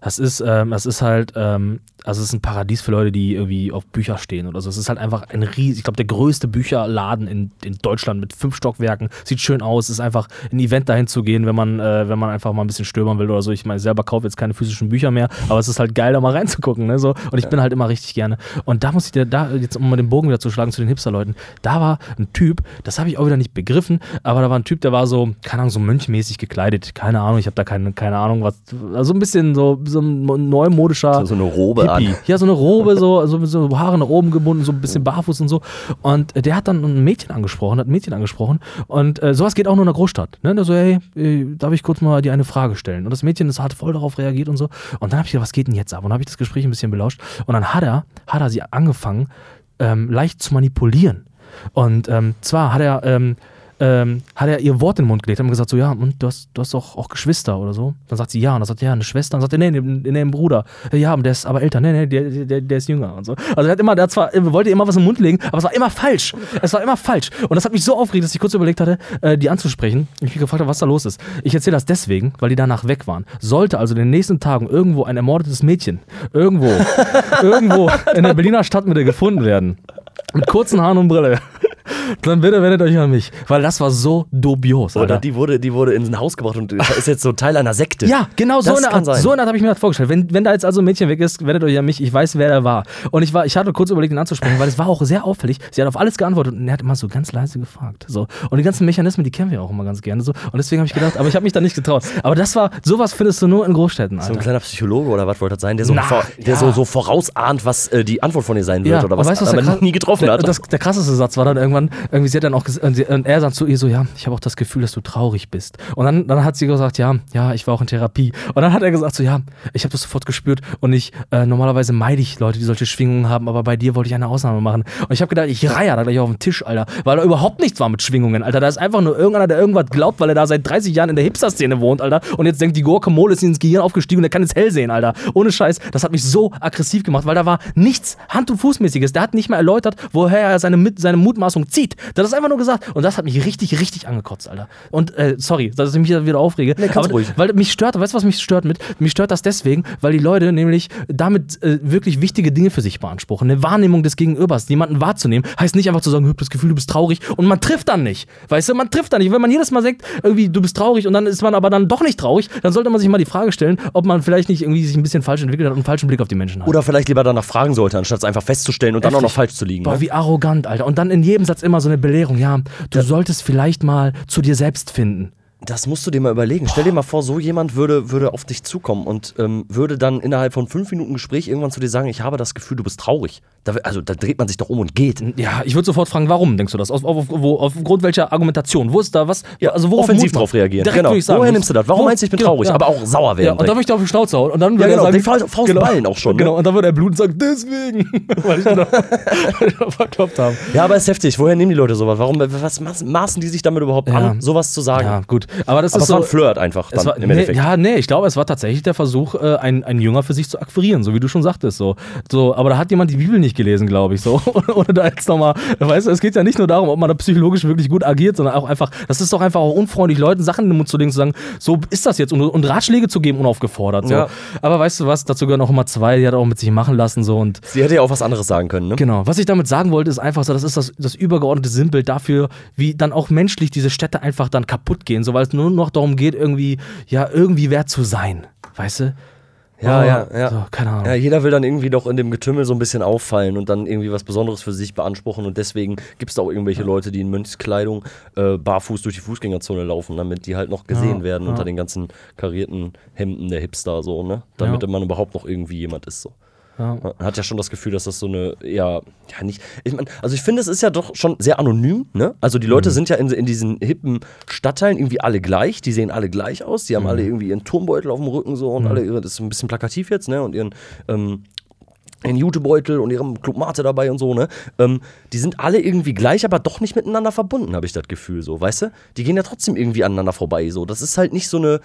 Das ist, ähm, das ist halt, ähm, also es ist ein Paradies für Leute, die irgendwie auf Bücher stehen oder so. Es ist halt einfach ein riesig, ich glaube, der größte Bücherladen in, in Deutschland mit fünf Stockwerken. Sieht schön aus, ist einfach ein Event dahin zu gehen, wenn man, äh, wenn man einfach mal ein bisschen stöbern will oder so. Ich meine, ich selber kaufe jetzt keine physischen Bücher mehr, aber es ist halt geil, da mal reinzugucken, ne? So. Und ich bin halt immer richtig gerne. Und da muss ich dir, da, jetzt um mal den Bogen wieder zu schlagen zu den Hipster-Leuten, da war ein Typ, das habe ich auch wieder nicht begriffen, aber da war ein Typ, der war so, keine Ahnung, so mönchmäßig gekleidet. Keine Ahnung, ich habe da keine, keine Ahnung, was, also ein bisschen so, so ein neumodischer. So eine Robe Hippie. Ja, so eine Robe, so, so, so Haare nach oben gebunden, so ein bisschen barfuß und so. Und äh, der hat dann ein Mädchen angesprochen, hat ein Mädchen angesprochen. Und äh, sowas geht auch nur in der Großstadt. Ne? Der so, hey, äh, darf ich kurz mal dir eine Frage stellen? Und das Mädchen das hat voll darauf reagiert und so. Und dann habe ich gedacht, was geht denn jetzt ab? Und dann habe ich das Gespräch ein bisschen belauscht. Und dann hat er, hat er sie angefangen, ähm, leicht zu manipulieren. Und ähm, zwar hat er, ähm, ähm, hat er ihr Wort in den Mund gelegt, hat gesagt so, ja, und du hast, du hast auch, auch Geschwister oder so. Dann sagt sie, ja, und dann sagt er, ja, eine Schwester. Und dann sagt er, nee, nee, nee, ein Bruder. Ja, und der ist aber älter, nee, nee, der, der, der ist jünger und so. Also er hat immer, der hat zwar, wollte immer was im Mund legen, aber es war immer falsch. Es war immer falsch. Und das hat mich so aufgeregt, dass ich kurz überlegt hatte, äh, die anzusprechen. Ich mich gefragt habe, was da los ist. Ich erzähle das deswegen, weil die danach weg waren. Sollte also in den nächsten Tagen irgendwo ein ermordetes Mädchen irgendwo, irgendwo in der Berliner Stadtmitte gefunden werden, mit kurzen Haaren und Brille, dann bitte wendet euch an mich. Weil das war so dubios. Oder Alter. die wurde, die wurde in ein Haus gebracht und ist jetzt so Teil einer Sekte. Ja, genau so Das eine kann Art. sein. So eine Art habe ich mir das vorgestellt. Wenn, wenn da jetzt also ein Mädchen weg ist, wendet euch an mich. Ich weiß, wer der war. Und ich war, ich hatte kurz überlegt, ihn anzusprechen, weil es war auch sehr auffällig. Sie hat auf alles geantwortet und er hat immer so ganz leise gefragt. So. Und die ganzen Mechanismen, die kennen wir auch immer ganz gerne. So. Und deswegen habe ich gedacht, aber ich habe mich da nicht getraut. Aber das war, sowas findest du nur in Großstädten, So ein Alter. kleiner Psychologe oder was wollte das sein, der so, Na, vor, der ja. so, so vorausahnt, was äh, die Antwort von ihr sein wird oder und was, weißt du, aber nie getroffen der, hat. Das, der krasseste Satz war dann irgendwann, irgendwie sie hat dann auch und, er sagt zu ihr so, ja, ich habe auch das Gefühl, dass du traurig bist. Und dann, dann hat sie gesagt, ja, ja, ich war auch in Therapie. Und dann hat er gesagt so, ja, ich habe das sofort gespürt und ich, äh, normalerweise meide ich Leute, die solche Schwingungen haben, aber bei dir wollte ich eine Ausnahme machen. Und ich habe gedacht, ich reihe da gleich auf den Tisch, Alter, weil da überhaupt nichts war mit Schwingungen, Alter. Da ist einfach nur irgendeiner, der irgendwas glaubt, weil er da seit 30 Jahren in der Hipster-Szene wohnt, Alter. Und jetzt denkt, die Guacamole ist ins Gehirn aufgestiegen und er kann jetzt hell sehen, Alter. Ohne Scheiß. Das hat mich so aggressiv gemacht, weil da war nichts Hand- und Fußmäßiges. Der hat nicht mal erläutert, woher er seine, seine Mutmaßung zieht. Das ist einfach nur gesagt. Und das hat mich richtig, richtig angekotzt, Alter. Und äh, sorry, dass ich mich wieder aufrege. Nee, kannst aber, ruhig. Weil mich stört, weißt du, was mich stört mit? Mich stört das deswegen, weil die Leute nämlich damit äh, wirklich wichtige Dinge für sich beanspruchen. Eine Wahrnehmung des Gegenübers, jemanden wahrzunehmen, heißt nicht einfach zu sagen, ich hab das Gefühl, du bist traurig und man trifft dann nicht. Weißt du, man trifft dann nicht. Wenn man jedes Mal sagt, irgendwie, du bist traurig und dann ist man aber dann doch nicht traurig, dann sollte man sich mal die Frage stellen, ob man vielleicht nicht irgendwie sich ein bisschen falsch entwickelt hat und einen falschen Blick auf die Menschen hat. oder vielleicht lieber danach fragen sollte, anstatt es einfach festzustellen und dann auch noch falsch zu liegen. Boah, Ne? wie arrogant, Alter. Und dann in jedem Satz immer so eine Belehrung. Ja, du solltest vielleicht mal zu dir selbst finden. Das musst du dir mal überlegen. Stell dir mal vor, so jemand würde, würde auf dich zukommen und ähm, würde dann innerhalb von fünf Minuten Gespräch irgendwann zu dir sagen, ich habe das Gefühl, du bist traurig. Da, also da dreht man sich doch um und geht. Ja, ich würde sofort fragen, warum denkst du das? Auf, auf, wo, aufgrund welcher Argumentation? Wo ist da was? Ja, also worauf offensiv drauf reagieren. Direkt genau. sagen, Woher wo- nimmst du das? Warum wo- meinst du, ich bin genau, traurig? ja. Aber auch sauer werden. Ja, und dann direkt. würde ich da auf die Schnauze hauen. Und dann Ja, würde genau, er sagen, die Faust- Faust ballen auch schon, ne? Genau, und dann würde er bluten und sagen, deswegen. Weil ich genau verkloppt habe. ja, aber ist heftig. Woher nehmen die Leute sowas? Warum, was maß- maßen die sich damit überhaupt Ja. an, sowas zu sagen? Ja, gut. Aber das aber ist so. ein Flirt einfach dann war, im nee, Endeffekt. ja, nee, ich glaube, es war tatsächlich der Versuch, äh, einen, einen Jünger für sich zu akquirieren, so wie du schon sagtest. So. So, aber da hat jemand die Bibel nicht gelesen, glaube ich. So. Ohne da jetzt nochmal, weißt du, es geht ja nicht nur darum, ob man da psychologisch wirklich gut agiert, sondern auch einfach, das ist doch einfach auch unfreundlich, Leuten Sachen in den Mund zu legen, zu sagen, so ist das jetzt und, und Ratschläge zu geben, unaufgefordert. So. Ja. Aber weißt du was, dazu gehören auch immer zwei, die hat auch mit sich machen lassen. So. Und Sie hätte ja auch was anderes sagen können, ne? Genau. Was ich damit sagen wollte, ist einfach so, das ist das, das übergeordnete Sinnbild dafür, wie dann auch menschlich diese Städte einfach dann kaputt gehen, so weil es nur noch darum geht, irgendwie, ja, irgendwie wer zu sein. Weißt du? Ja, Oh, ja, ja. So, keine Ahnung. Ja, jeder will dann irgendwie doch in dem Getümmel so ein bisschen auffallen und dann irgendwie was Besonderes für sich beanspruchen und deswegen gibt es da auch irgendwelche Leute, die in Mönchskleidung äh, barfuß durch die Fußgängerzone laufen, damit die halt noch gesehen Ja, werden ja. unter den ganzen karierten Hemden der Hipster so, ne? Damit Ja. man überhaupt noch irgendwie jemand ist so. Ja. Man hat ja schon das Gefühl, dass das so eine eher, ja nicht, ich mein, also ich finde, es ist ja doch schon sehr anonym, ne? Also die Mhm. Leute sind ja in, in diesen hippen Stadtteilen irgendwie alle gleich, die sehen alle gleich aus, die haben Mhm. alle irgendwie ihren Turmbeutel auf dem Rücken so und alle ihre, das ist ein bisschen plakativ jetzt, ne? Und ihren, ähm, ihren Jutebeutel und ihrem Club Mate dabei und so, ne? Ähm, die sind alle irgendwie gleich, aber doch nicht miteinander verbunden, habe ich das Gefühl, so, weißt du? Die gehen ja trotzdem irgendwie aneinander vorbei, so. Das ist halt nicht so eine,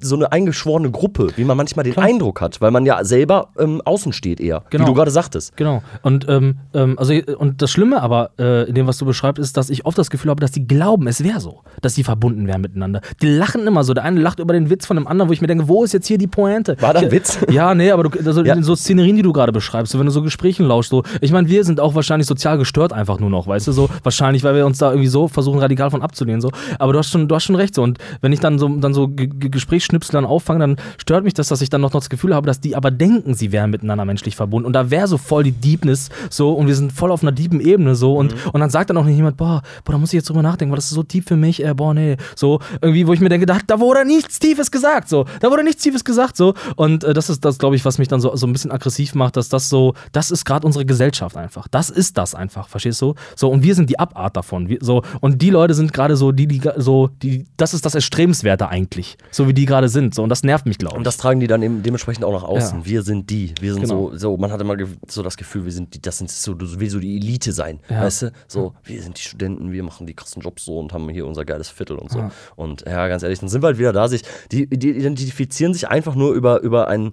so eine eingeschworene Gruppe, wie man manchmal den Eindruck hat, weil man ja selber ähm, außen steht eher, Genau. wie du gerade sagtest. Genau. Und, ähm, ähm, also, und das Schlimme aber äh, in dem, was du beschreibst, ist, dass ich oft das Gefühl habe, dass die glauben, es wäre so, dass sie verbunden wären miteinander. Die lachen immer so. Der eine lacht über den Witz von dem anderen, wo ich mir denke, wo ist jetzt hier die Pointe? War da ein Witz? Ja, nee, aber du, also Ja. so Szenerien, die du gerade beschreibst, so, wenn du so Gesprächen lauschst, so, ich meine, wir sind auch wahrscheinlich sozial gestört einfach nur noch, weißt du, so, wahrscheinlich, weil wir uns da irgendwie so versuchen, radikal von abzulehnen, so, aber du hast schon, du hast schon recht, so, und wenn ich dann so, dann so G G Gesprächsschnipsel dann auffange, dann stört mich das, dass ich dann noch, noch das Gefühl habe, dass die aber denken, sie wären miteinander menschlich verbunden. Und da wäre so voll die Deepness, so, und wir sind voll auf einer deepen Ebene, so, und, und dann sagt dann auch nicht jemand, boah, boah, da muss ich jetzt drüber nachdenken, weil das ist so tief für mich, äh, boah, nee, so, irgendwie, wo ich mir denke, da, da wurde nichts Tiefes gesagt, so, da wurde nichts Tiefes gesagt, so, und äh, das ist das, glaube ich, was mich dann so, so ein bisschen aggressiv macht, dass das so, das ist gerade unsere Gesellschaft einfach. Das ist das einfach, verstehst du? So, und wir sind die Abart davon. Wir, so, und die Leute sind gerade so, die, die, so, die, das ist das Erstrebenswerte eigentlich, so wie die gerade sind. So, und das nervt mich, glaube ich. Und das tragen die dann eben dementsprechend auch nach außen. Ja. Wir sind die. Wir sind Genau. so, so, man hat immer so das Gefühl, wir sind die, das sind so, du willst so die Elite sein. Ja. Weißt du? So, wir sind die Studenten, wir machen die krassen Jobs so und haben hier unser geiles Viertel und so. Ja. Und ja, ganz ehrlich, dann sind wir halt wieder da, sich, die, die identifizieren sich einfach nur über, über einen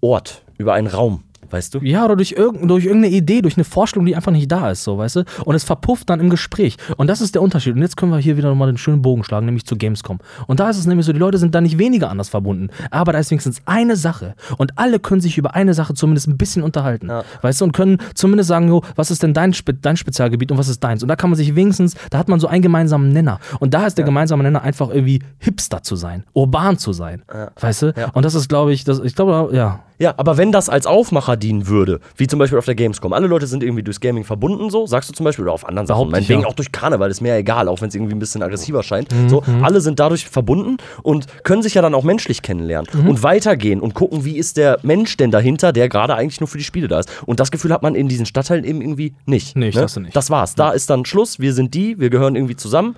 Ort, über einen Raum. Weißt du? Ja, oder durch, irgend, durch irgendeine Idee, durch eine Vorstellung, die einfach nicht da ist, so, weißt du? Und es verpufft dann im Gespräch. Und das ist der Unterschied. Und jetzt können wir hier wieder nochmal den schönen Bogen schlagen, nämlich zu Gamescom. Und da ist es nämlich so, die Leute sind da nicht weniger anders verbunden. Aber da ist wenigstens eine Sache. Und alle können sich über eine Sache zumindest ein bisschen unterhalten. Ja. Weißt du? Und können zumindest sagen, jo, was ist denn dein, Spe dein Spezialgebiet und was ist deins? Und da kann man sich wenigstens, da hat man so einen gemeinsamen Nenner. Und da ist der gemeinsame Nenner einfach irgendwie Hipster zu sein, urban zu sein. Weißt du? Ja. Und das ist, glaube ich, das, ich glaube, ja. Ja, aber wenn das als Aufmacher dienen würde, wie zum Beispiel auf der Gamescom, alle Leute sind irgendwie durchs Gaming verbunden, so, sagst du zum Beispiel, oder auf anderen Sachen, meinetwegen ja. auch durch Karneval, ist mir ja egal, auch wenn es irgendwie ein bisschen aggressiver scheint. Mhm, So, alle sind dadurch verbunden und können sich ja dann auch menschlich kennenlernen Mhm. und weitergehen und gucken, wie ist der Mensch denn dahinter, der gerade eigentlich nur für die Spiele da ist. Und das Gefühl hat man in diesen Stadtteilen eben irgendwie nicht. Nee, ich ne? dachte nicht. Das war's. Da ist dann Schluss, wir sind die, wir gehören irgendwie zusammen.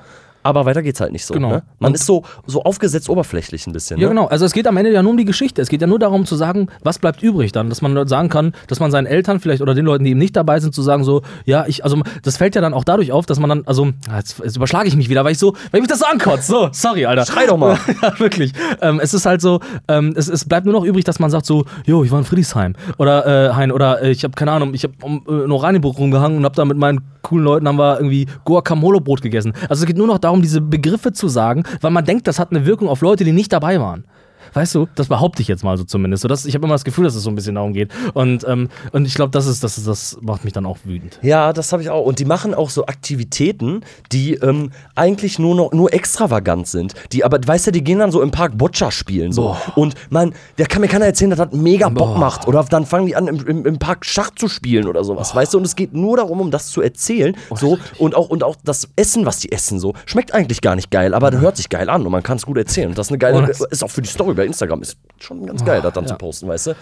Aber weiter geht's halt nicht so. Genau. Ne? Man Und- ist so, so aufgesetzt oberflächlich ein bisschen. Ja, ne? genau. Also es geht am Ende ja nur um die Geschichte. Es geht ja nur darum zu sagen, was bleibt übrig dann. Dass man sagen kann, dass man seinen Eltern vielleicht oder den Leuten, die eben nicht dabei sind, zu sagen so, ja, ich, also das fällt ja dann auch dadurch auf, dass man dann, also, ah, jetzt, jetzt überschlage ich mich wieder, weil ich so, weil mich das so ankotzt. So, sorry, Alter. Schrei doch mal. ja, wirklich. Ähm, es ist halt so, ähm, es, es bleibt nur noch übrig, dass man sagt so, jo, ich war in Friedrichsheim. Oder, äh, Hein, oder äh, ich habe keine Ahnung, ich habe um, äh, in Oranienburg rumgehangen und habe da mit meinen coolen Leuten haben wir irgendwie Guacamole-Brot gegessen. Also es geht nur noch darum, diese Begriffe zu sagen, weil man denkt, das hat eine Wirkung auf Leute, die nicht dabei waren. Weißt du, das behaupte ich jetzt mal so zumindest. So, das, ich habe immer das Gefühl, dass es so ein bisschen darum geht. Und, ähm, und ich glaube, das, ist, das, ist, das macht mich dann auch wütend. Ja, das habe ich auch. Und die machen auch so Aktivitäten, die ähm, eigentlich nur noch nur extravagant sind. Die, aber weißt du, die gehen dann so im Park Boccia spielen. So. Boah. Und man, der kann mir keiner erzählen, dass das mega Bock Boah. macht. Oder dann fangen die an, im, im, im Park Schach zu spielen oder sowas. Weißt du, und es geht nur darum, um das zu erzählen. so. Und auch, und auch das Essen, was die essen, so, schmeckt eigentlich gar nicht geil, aber hört sich geil an und man kann es gut erzählen. Und das ist eine geile, Oh, das- ist auch für die Story bei Instagram, ist schon ganz geil, das dann ja. zu posten, weißt du?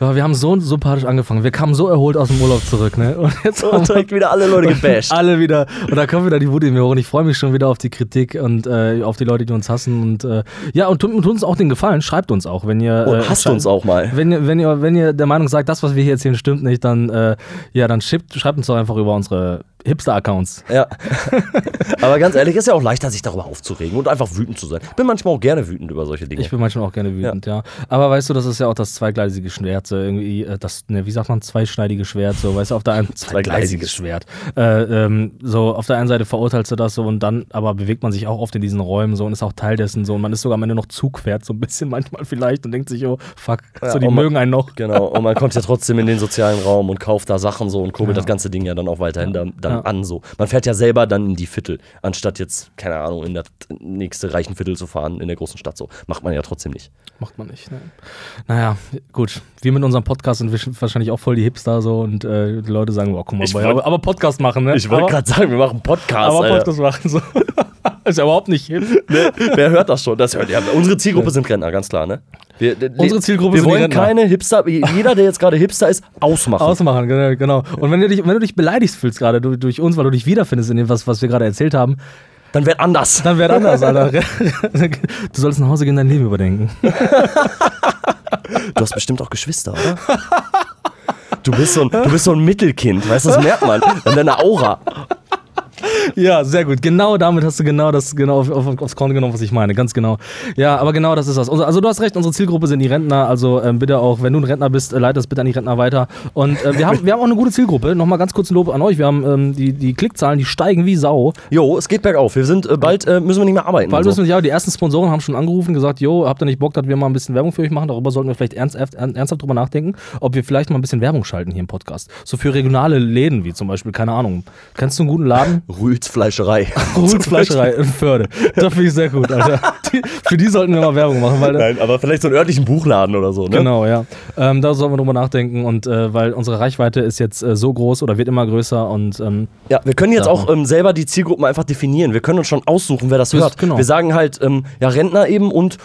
Ja, wir haben so sympathisch angefangen. Wir kamen so erholt aus dem Urlaub zurück, ne? Und jetzt haben Und direkt wieder alle Leute gebasht. Alle wieder. Und da kommt wieder die Wut in mir hoch. Und ich freue mich schon wieder auf die Kritik und äh, auf die Leute, die uns hassen. Und äh, ja, und tut, tut uns auch den Gefallen. Schreibt uns auch, wenn ihr. Und äh, hasst uns auch mal. Wenn ihr, wenn, ihr, wenn ihr der Meinung seid, das, was wir hier erzählen, stimmt nicht, dann, äh, ja, dann schickt, schreibt uns doch einfach über unsere Hipster-Accounts. Ja. Aber ganz ehrlich, ist ja auch leichter, sich darüber aufzuregen und einfach wütend zu sein. Bin manchmal auch gerne wütend über solche Dinge. Ich bin manchmal auch gerne wütend, ja. Aber weißt du, das ist ja auch das zweigleisige Schwert, so irgendwie, äh, das, ne, wie sagt man, zweischneidige Schwert, so, weißt du, auf der einen Zweigleisiges. Schwert. Äh, ähm, so, auf der einen Seite verurteilst du das so und dann, aber bewegt man sich auch oft in diesen Räumen so und ist auch Teil dessen so und man ist sogar am Ende noch Zugpferd, so ein bisschen manchmal vielleicht und denkt sich, oh, fuck, Ja, so, die man- mögen einen noch. Genau, und man kommt ja trotzdem in den sozialen Raum und kauft da Sachen so und kurbelt Ja. das ganze Ding ja dann auch weiterhin dann, dann Ja. an so. Man fährt ja selber dann in die Viertel, anstatt jetzt, keine Ahnung, in das nächste reichen Viertel zu fahren, in der großen Stadt so. Macht man ja trotzdem nicht. Macht man nicht. Ne? Naja, gut. Wir mit unserem Podcast sind wahrsch- wahrscheinlich auch voll die Hipster so und äh, die Leute sagen, oh, guck mal, Ich aber, wollt- aber Podcast machen, ne? Ich wollte aber, gerade sagen, wir machen Podcast. aber Alter. Podcast machen so. ist ja überhaupt nicht hip. Ne? Wer hört das schon? Das hört ja. Unsere Zielgruppe sind Rentner, ganz klar, ne? Wir, Unsere Zielgruppe wir sind wollen keine Hipster, jeder, der jetzt gerade Hipster ist, ausmachen. Ausmachen, genau. genau. Und wenn du dich, wenn du dich beleidigt fühlst gerade durch, durch uns, weil du dich wiederfindest in dem, was, was wir gerade erzählt haben, Dann wird anders. dann wäre anders, Alter. Du sollst nach Hause gehen, dein Leben überdenken. Du hast bestimmt auch Geschwister, oder? Du bist so ein, du bist so ein Mittelkind, weißt du, das merkt man an deiner Aura. Ja, sehr gut. Genau damit hast du genau das genau auf, auf, aufs Korn genommen, was ich meine. Ganz genau. Ja, aber genau das ist das. Also, also du hast recht, unsere Zielgruppe sind die Rentner. Also ähm, bitte auch, wenn du ein Rentner bist, äh, leite das bitte an die Rentner weiter. Und äh, wir, haben, wir haben auch eine gute Zielgruppe. Nochmal ganz kurz ein Lob an euch. Wir haben ähm, die, die Klickzahlen, die steigen wie Sau. Jo, es geht bergauf. Wir sind äh, bald äh, müssen wir nicht mehr arbeiten. Bald müssen so. wir, ja, die ersten Sponsoren haben schon angerufen, gesagt, jo, habt ihr nicht Bock, dass wir mal ein bisschen Werbung für euch machen? Darüber sollten wir vielleicht ernsthaft, ernsthaft drüber nachdenken, ob wir vielleicht mal ein bisschen Werbung schalten hier im Podcast. So für regionale Läden, wie zum Beispiel, keine Ahnung. Kennst du einen guten Laden? Rühls Fleischerei. Ruhls Fleischerei in Förde. Das finde ich sehr gut, Alter. Die, für die sollten wir mal Werbung machen, weil Nein, aber vielleicht so einen örtlichen Buchladen oder so, ne? Genau, ja. Ähm, da sollten wir drüber nachdenken und äh, weil unsere Reichweite ist jetzt äh, so groß oder wird immer größer und ähm, Ja, wir können jetzt auch ähm, selber die Zielgruppen einfach definieren. Wir können uns schon aussuchen, wer das Das- hört. genau. Wir sagen halt, ähm, ja, Rentner eben und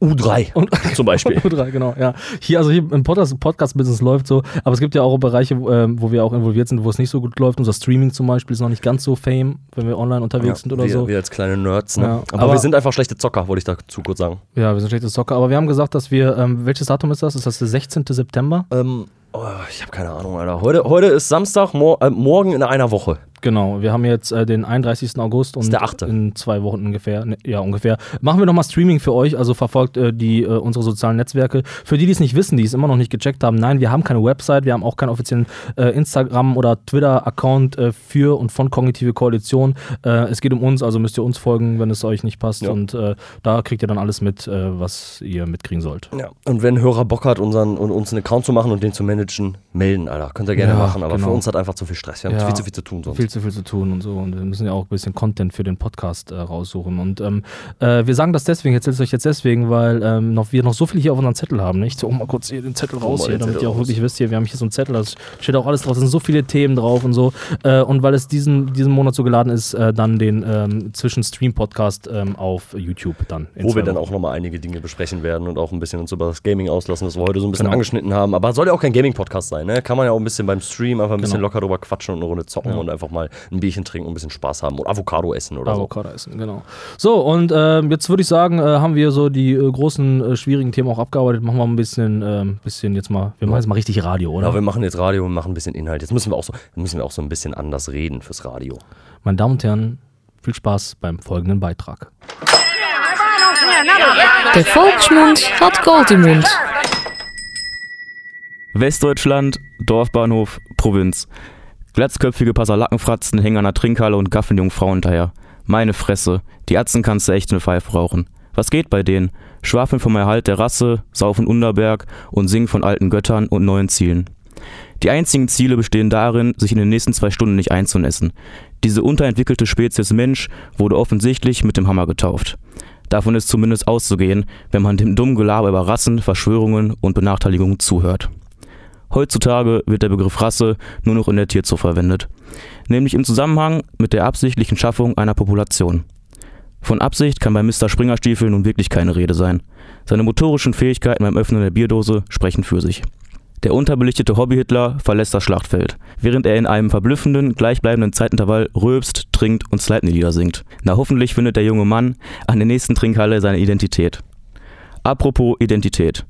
U3 Und- zum Beispiel. U3, genau, ja. Hier, also hier im Podcast- Podcast-Business läuft so, aber es gibt ja auch Bereiche, wo, ähm, wo wir auch involviert sind, wo es nicht so gut läuft. Unser Streaming zum Beispiel ist noch nicht ganz so fame, wenn wir online unterwegs sind oder wir, so. wir als kleine Nerds, ne? Ja, aber, aber- wir sind einfach schlechte Zocker, wollte ich dazu kurz sagen. Ja, wir sind schlechte Zocker, aber wir haben gesagt, dass wir, ähm, welches Datum ist das? Ist das der 16. September? Ähm, oh, ich habe keine Ahnung, Alter. Heute, heute ist Samstag, mor äh, morgen in einer Woche. Genau, wir haben jetzt äh, den 31. August und in zwei Wochen ungefähr, ne, ja ungefähr, machen wir nochmal Streaming für euch, also verfolgt äh, die, äh, unsere sozialen Netzwerke. Für die, die es nicht wissen, die es immer noch nicht gecheckt haben, nein, wir haben keine Website, wir haben auch keinen offiziellen äh, Instagram- oder Twitter-Account äh, für und von Kognitive Koalition. Es geht um uns, also müsst ihr uns folgen, wenn es euch nicht passt Ja. und da kriegt ihr dann alles mit, was ihr mitkriegen sollt. Ja. Und wenn ein Hörer Bock hat, unseren, uns einen Account zu machen und den zu managen, melden, Alter. Könnt ihr gerne Ja, machen, aber genau. für uns hat einfach zu viel Stress. Wir haben Ja. viel zu viel zu tun sonst. Viel zu viel zu tun und so. Und wir müssen ja auch ein bisschen Content für den Podcast äh, raussuchen. Und ähm, äh, wir sagen das deswegen, erzähle es euch jetzt deswegen, weil ähm, noch, wir noch so viel hier auf unseren Zettel haben. Nicht? So, oh, mal kurz hier den Zettel raus mal hier, damit Zettel ihr auch raus. wirklich wisst, hier, wir haben hier so einen Zettel, da steht auch alles drauf, da sind so viele Themen drauf und so. Äh, und weil es diesen, diesen Monat so geladen ist, äh, dann den ähm, Zwischen-Stream-Podcast ähm, auf YouTube dann. Wo wir dann auch nochmal einige Dinge besprechen werden und auch ein bisschen uns über das Gaming auslassen, das wir heute so ein bisschen Genau. angeschnitten haben. Aber soll ja auch kein Gaming-Podcast sein, ne? Kann man ja auch ein bisschen beim Stream einfach ein bisschen Genau. locker drüber quatschen und eine Runde zocken Ja. und einfach mal ein Bierchen trinken und ein bisschen Spaß haben und Avocado essen oder Avocado essen, genau. So, und ähm, jetzt würde ich sagen, äh, haben wir so die äh, großen, äh, schwierigen Themen auch abgearbeitet. Machen wir ein bisschen, ähm, bisschen jetzt mal, wir machen jetzt mal richtig Radio, so. oder? Ja, wir machen jetzt Radio und machen ein bisschen Inhalt. Jetzt müssen wir auch so, müssen wir auch so ein bisschen anders reden fürs Radio. Meine Damen und Herren, viel Spaß beim folgenden Beitrag. Der Volksmund hat Gold im Mund. Westdeutschland, Dorfbahnhof, Provinz. Glatzköpfige Passerlackenfratzen hängen an der Trinkhalle und gaffeln jungen Frauen hinterher. Meine Fresse, die Atzen kannst du echt in eine Pfeife rauchen. Was geht bei denen? Schwafeln vom Erhalt der Rasse, saufen Unterberg und singen von alten Göttern und neuen Zielen. Die einzigen Ziele bestehen darin, sich in den nächsten zwei Stunden nicht einzunässen. Diese unterentwickelte Spezies Mensch wurde offensichtlich mit dem Hammer getauft. Davon ist zumindest auszugehen, wenn man dem dummen Gelaber über Rassen, Verschwörungen und Benachteiligungen zuhört. Heutzutage wird der Begriff Rasse nur noch in der Tierzucht verwendet, nämlich im Zusammenhang mit der absichtlichen Schaffung einer Population. Von Absicht kann bei Mr. Springerstiefel nun wirklich keine Rede sein. Seine motorischen Fähigkeiten beim Öffnen der Bierdose sprechen für sich. Der unterbelichtete Hobby-Hitler verlässt das Schlachtfeld, während er in einem verblüffenden, gleichbleibenden Zeitintervall rülpst, trinkt und Slide-Lieder singt. Na hoffentlich findet der junge Mann an der nächsten Trinkhalle seine Identität. Apropos Identität.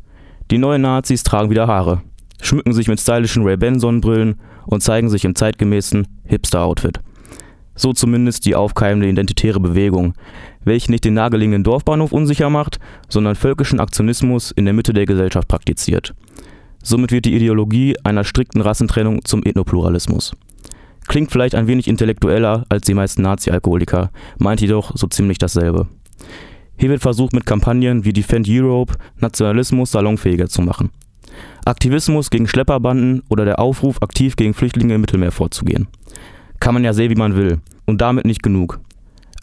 Die neuen Nazis tragen wieder Haare, schmücken sich mit stylischen Ray-Ban-Sonnenbrillen und zeigen sich im zeitgemäßen Hipster-Outfit. So zumindest die aufkeimende identitäre Bewegung, welche nicht den nahegelegenen Dorfbahnhof unsicher macht, sondern völkischen Aktionismus in der Mitte der Gesellschaft praktiziert. Somit wird die Ideologie einer strikten Rassentrennung zum Ethnopluralismus. Klingt vielleicht ein wenig intellektueller als die meisten Nazi-Alkoholiker, meint jedoch so ziemlich dasselbe. Hier wird versucht, mit Kampagnen wie Defend Europe Nationalismus salonfähiger zu machen. Aktivismus gegen Schlepperbanden oder der Aufruf, aktiv gegen Flüchtlinge im Mittelmeer vorzugehen. Kann man ja sehen, wie man will. Und damit nicht genug.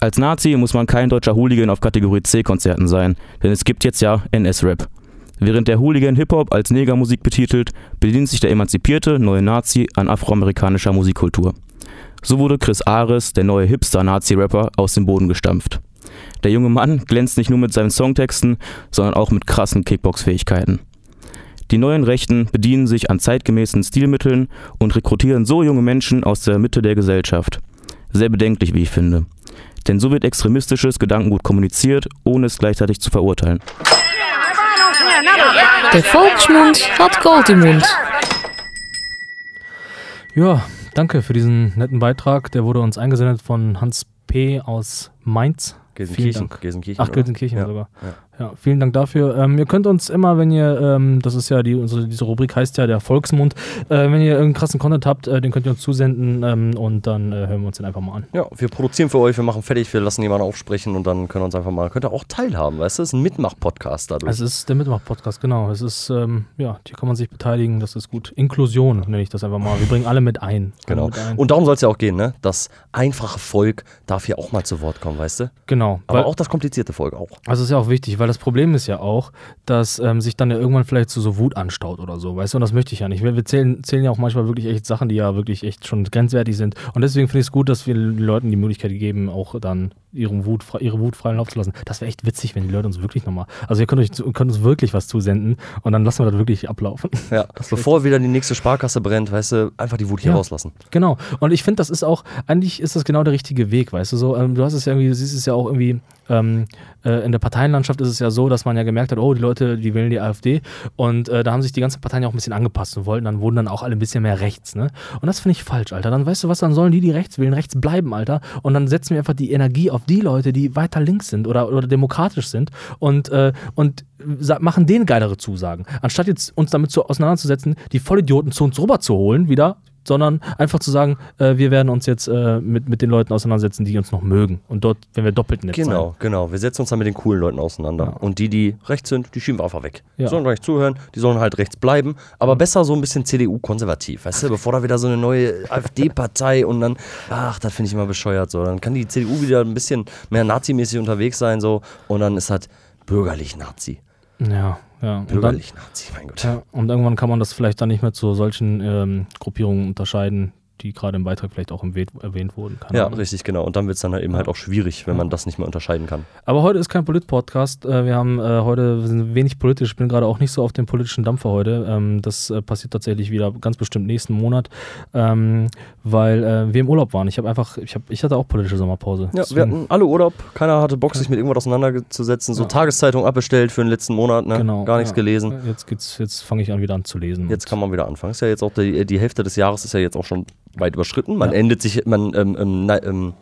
Als Nazi muss man kein deutscher Hooligan auf Kategorie C-Konzerten sein, denn es gibt jetzt ja NS-Rap. Während der Hooligan Hip-Hop als Negermusik betitelt, bedient sich der emanzipierte neue Nazi an afroamerikanischer Musikkultur. So wurde Chris Ares, der neue Hipster-Nazi-Rapper, aus dem Boden gestampft. Der junge Mann glänzt nicht nur mit seinen Songtexten, sondern auch mit krassen Kickbox-Fähigkeiten. Die neuen Rechten bedienen sich an zeitgemäßen Stilmitteln und rekrutieren so junge Menschen aus der Mitte der Gesellschaft. Sehr bedenklich, wie ich finde. Denn so wird extremistisches Gedankengut kommuniziert, ohne es gleichzeitig zu verurteilen. Der Volksmund hat Gold im Mund. Ja, danke für diesen netten Beitrag. Der wurde uns eingesendet von Hans P. aus Mainz. Vielen Gelsenkirchen. Dank. Gelsenkirchen. Ach? Gelsenkirchen Ja, sogar. ja. Ja, vielen Dank dafür. Ähm, ihr könnt uns immer, wenn ihr, ähm, das ist ja die, unsere, diese Rubrik heißt ja der Volksmund, äh, wenn ihr irgendeinen krassen Content habt, äh, den könnt ihr uns zusenden ähm, und dann äh, hören wir uns den einfach mal an. Ja, wir produzieren für euch, wir machen fertig, wir lassen jemanden aufsprechen und dann können wir uns einfach mal, könnt ihr auch teilhaben, weißt du? Das ist ein Mitmach-Podcast dadurch. Es ist der Mitmach-Podcast, genau. Es ist, ähm, ja, hier kann man sich beteiligen, das ist gut. Inklusion nenne ich das einfach mal. Wir bringen alle mit ein. Genau. Mit ein. Und darum soll es ja auch gehen, ne? Das einfache Volk darf hier auch mal zu Wort kommen, weißt du? genau. Aber auch das komplizierte Volk auch. Also ist ja auch wichtig, weil das Problem ist ja auch, dass ähm, sich dann ja irgendwann vielleicht so, so Wut anstaut oder so, weißt du, und das möchte ich ja nicht. Wir, wir zählen, zählen ja auch manchmal wirklich echt Sachen, die ja wirklich echt schon grenzwertig sind. Und deswegen finde ich es gut, dass wir den Leuten die Möglichkeit geben, auch dann ihren Wut, ihre Wut freien Lauf zu lassen. Das wäre echt witzig, wenn die Leute uns wirklich nochmal, also ihr könnt, euch, könnt uns wirklich was zusenden und dann lassen wir das wirklich ablaufen. Ja, bevor wieder die nächste Sparkasse brennt, weißt du, einfach die Wut hier Ja. rauslassen. Genau. Und ich finde, das ist auch, eigentlich ist das genau der richtige Weg, weißt du so. Ähm, du hast es ja irgendwie, du siehst es ja auch irgendwie, ähm, äh, in der Parteienlandschaft ist es ja so, dass man ja gemerkt hat, oh, die Leute, die wählen die AfD. Und äh, da haben sich die ganzen Parteien ja auch ein bisschen angepasst und wollten, dann wurden dann auch alle ein bisschen mehr rechts, ne? Und das finde ich falsch, Alter. Dann weißt du was, dann sollen die, die rechts wählen, rechts bleiben, Alter. Und dann setzen wir einfach die Energie auf die Leute, die weiter links sind oder, oder demokratisch sind und, äh, und machen denen geilere Zusagen. Anstatt jetzt uns damit zu, auseinanderzusetzen, die Vollidioten zu uns rüber zu holen, wieder, sondern einfach zu sagen, äh, wir werden uns jetzt äh, mit, mit den Leuten auseinandersetzen, die uns noch mögen. Und dort, wenn wir doppelt nett Genau, sein. genau. Wir setzen uns dann mit den coolen Leuten auseinander. Ja. Und die, die rechts sind, die schieben wir einfach weg. Ja. Die sollen gar nicht zuhören, die sollen halt rechts bleiben. Aber besser so ein bisschen CDU-konservativ, weißt du, bevor da wieder so eine neue AfD-Partei und dann, ach, das finde ich immer bescheuert so. Dann kann die CDU wieder ein bisschen mehr nazimäßig unterwegs sein so und dann ist halt bürgerlich Nazi. Ja, ja. Bürgerlich Nazi, mein Gott. ja. Und irgendwann kann man das vielleicht dann nicht mehr zu solchen ähm, Gruppierungen unterscheiden, die gerade im Beitrag vielleicht auch erwähnt, erwähnt wurden. Keine Ja, Ahnung. richtig, genau. Und dann wird es dann halt eben halt auch schwierig, wenn man das nicht mehr unterscheiden kann. Aber heute ist kein Polit-Podcast. Äh, Wir haben äh, heute wir sind wenig politisch. Ich bin gerade auch nicht so auf dem politischen Dampfer heute. Ähm, Das äh, passiert tatsächlich wieder ganz bestimmt nächsten Monat, ähm, weil äh, wir im Urlaub waren. Ich habe einfach, ich, hab, ich hatte auch politische Sommerpause. Ja, wir Deswegen- hatten alle Urlaub, keiner hatte Bock, sich mit irgendwas auseinanderzusetzen. So Ja. Tageszeitung abbestellt für den letzten Monat, ne? genau, Gar nichts ja. gelesen. Jetzt geht's, jetzt fange ich an wieder an zu lesen. Jetzt kann man wieder anfangen. Ist ja jetzt auch die, die Hälfte des Jahres ist ja jetzt auch schon weit überschritten. Man Ja. endet sich, man ähm, ähm, na, ähm,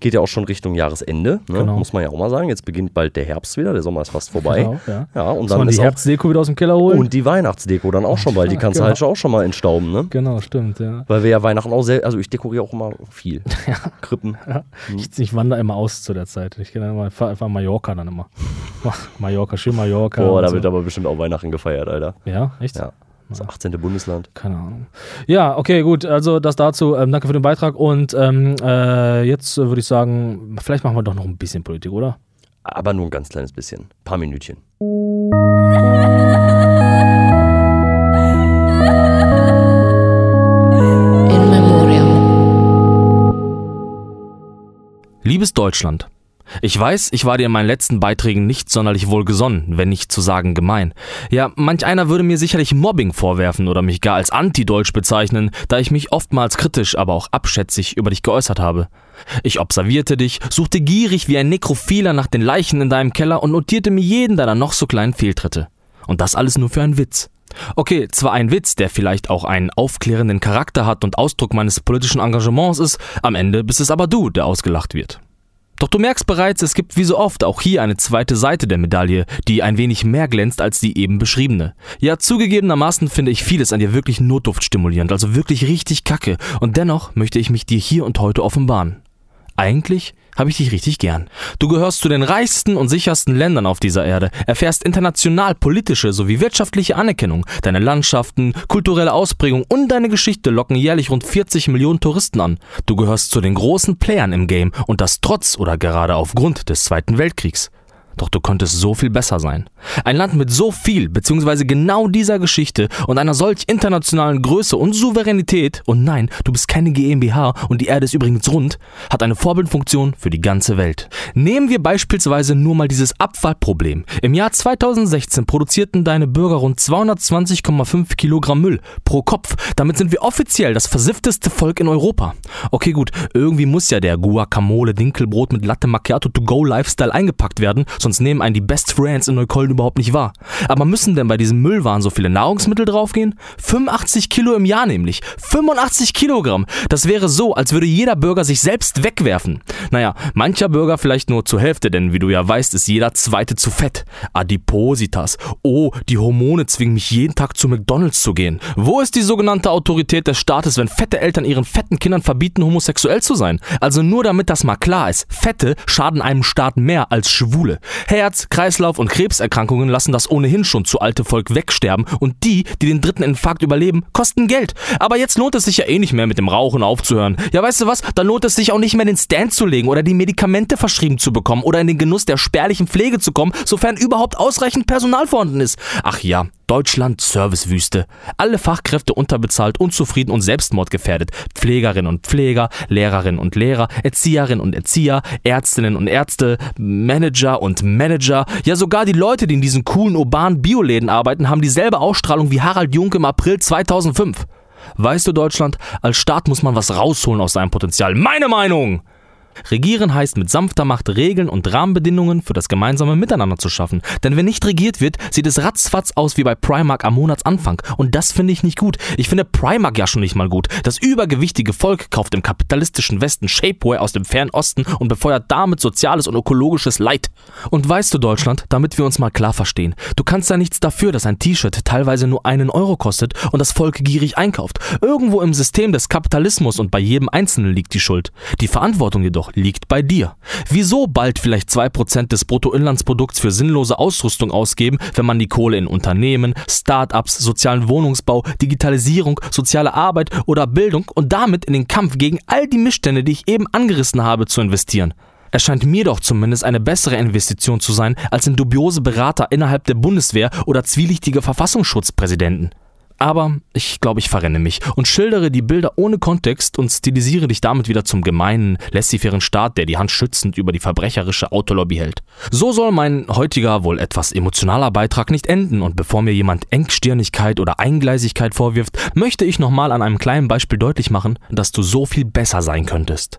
geht ja auch schon Richtung Jahresende, ne? Genau. muss man ja auch mal sagen. Jetzt beginnt bald der Herbst wieder, der Sommer ist fast vorbei. Genau, ja. Ja, und Muss dann man ist die auch, Herbstdeko wieder aus dem Keller holen? und die Weihnachtsdeko dann auch schon bald. Die Ja, kannst du genau. halt schon auch schon mal entstauben, ne? genau, stimmt, ja. Weil wir ja Weihnachten auch sehr, also ich dekoriere auch immer viel. Krippen. Ich, ich wandere immer aus zu der Zeit. Ich gehe dann immer, fahr einfach Mallorca dann immer. Mallorca, schön Mallorca. Boah, da so. wird aber bestimmt auch Weihnachten gefeiert, Alter. Ja, echt? Ja. Das 18. Bundesland. Keine Ahnung. Ja, okay, gut. Also das dazu. Ähm, danke für den Beitrag. Und ähm, äh, jetzt äh, würde ich sagen, vielleicht machen wir doch noch ein bisschen Politik, oder? Aber nur ein ganz kleines bisschen. paar Minütchen. In Memoriam. Liebes Deutschland. Ich weiß, ich war dir in meinen letzten Beiträgen nicht sonderlich wohlgesonnen, wenn nicht zu sagen gemein. Ja, manch einer würde mir sicherlich Mobbing vorwerfen oder mich gar als Anti-Deutsch bezeichnen, da ich mich oftmals kritisch, aber auch abschätzig über dich geäußert habe. Ich observierte dich, suchte gierig wie ein Nekrophiler nach den Leichen in deinem Keller und notierte mir jeden deiner noch so kleinen Fehltritte. Und das alles nur für einen Witz. Okay, zwar ein Witz, der vielleicht auch einen aufklärenden Charakter hat und Ausdruck meines politischen Engagements ist, am Ende bist es aber du, der ausgelacht wird. Doch du merkst bereits, es gibt wie so oft auch hier eine zweite Seite der Medaille, die ein wenig mehr glänzt als die eben beschriebene. Ja, zugegebenermaßen finde ich vieles an dir wirklich notduftstimulierend, also wirklich richtig kacke, und dennoch möchte ich mich dir hier und heute offenbaren. Eigentlich habe ich dich richtig gern. Du gehörst zu den reichsten und sichersten Ländern auf dieser Erde, erfährst international politische sowie wirtschaftliche Anerkennung. Deine Landschaften, kulturelle Ausprägung und deine Geschichte locken jährlich rund 40 Millionen Touristen an. Du gehörst zu den großen Playern im Game und das trotz oder gerade aufgrund des Zweiten Weltkriegs. Doch du könntest so viel besser sein. Ein Land mit so viel, beziehungsweise genau dieser Geschichte und einer solch internationalen Größe und Souveränität, und nein, du bist keine GmbH und die Erde ist übrigens rund, hat eine Vorbildfunktion für die ganze Welt. Nehmen wir beispielsweise nur mal dieses Abfallproblem. Im Jahr 2016 produzierten deine Bürger rund 220,5 Kilogramm Müll pro Kopf. Damit sind wir offiziell das versiffteste Volk in Europa. Okay, gut, irgendwie muss ja der Guacamole Dinkelbrot mit Latte Macchiato to go Lifestyle eingepackt werden, sonst nehmen einen die Best Friends in Neukölln überhaupt nicht wahr. Aber müssen denn bei diesem Müllwaren so viele Nahrungsmittel draufgehen? 85 Kilo im Jahr nämlich. 85 Kilogramm. Das wäre so, als würde jeder Bürger sich selbst wegwerfen. Naja, mancher Bürger vielleicht nur zur Hälfte, denn wie du ja weißt, ist jeder zweite zu fett. Adipositas. Oh, die Hormone zwingen mich jeden Tag zu McDonalds zu gehen. Wo ist die sogenannte Autorität des Staates, wenn fette Eltern ihren fetten Kindern verbieten, homosexuell zu sein? Also nur damit das mal klar ist. Fette schaden einem Staat mehr als Schwule. Herz, Kreislauf und Krebserkrankungen lassen das ohnehin schon zu alte Volk wegsterben und die, die den dritten Infarkt überleben, kosten Geld. Aber jetzt lohnt es sich ja eh nicht mehr mit dem Rauchen aufzuhören. Ja, weißt du was? Dann lohnt es sich auch nicht mehr den Stand zu legen oder die Medikamente verschrieben zu bekommen oder in den Genuss der spärlichen Pflege zu kommen, sofern überhaupt ausreichend Personal vorhanden ist. Ach ja, Deutschland Servicewüste. Alle Fachkräfte unterbezahlt, unzufrieden und selbstmordgefährdet. Pflegerinnen und Pfleger, Lehrerinnen und Lehrer, Erzieherinnen und Erzieher, Ärztinnen und Ärzte, Manager und Manager. Ja, sogar die Leute, die in diesen coolen urbanen Bioläden arbeiten, haben dieselbe Ausstrahlung wie Harald Junk im April 2005. Weißt du, Deutschland, als Staat muss man was rausholen aus seinem Potenzial. Meine Meinung! Regieren heißt mit sanfter Macht Regeln und Rahmenbedingungen für das gemeinsame Miteinander zu schaffen. Denn wenn nicht regiert wird, sieht es ratzfatz aus wie bei Primark am Monatsanfang. Und das finde ich nicht gut. Ich finde Primark ja schon nicht mal gut. Das übergewichtige Volk kauft im kapitalistischen Westen Shapewear aus dem fernen Osten und befeuert damit soziales und ökologisches Leid. Und weißt du, Deutschland, damit wir uns mal klar verstehen, du kannst ja nichts dafür, dass ein T-Shirt teilweise nur einen Euro kostet und das Volk gierig einkauft. Irgendwo im System des Kapitalismus und bei jedem Einzelnen liegt die Schuld. Die Verantwortung jedoch liegt bei dir. Wieso bald vielleicht 2% des Bruttoinlandsprodukts für sinnlose Ausrüstung ausgeben, wenn man die Kohle in Unternehmen, Start-ups, sozialen Wohnungsbau, Digitalisierung, soziale Arbeit oder Bildung und damit in den Kampf gegen all die Missstände, die ich eben angerissen habe, zu investieren? erscheint mir doch zumindest eine bessere Investition zu sein als in dubiose Berater innerhalb der Bundeswehr oder zwielichtige Verfassungsschutzpräsidenten. Aber ich glaube, ich verrenne mich und schildere die Bilder ohne Kontext und stilisiere dich damit wieder zum gemeinen, laissez-fairen Staat, der die Hand schützend über die verbrecherische Autolobby hält. So soll mein heutiger, wohl etwas emotionaler Beitrag nicht enden und bevor mir jemand Engstirnigkeit oder Eingleisigkeit vorwirft, möchte ich nochmal an einem kleinen Beispiel deutlich machen, dass du so viel besser sein könntest.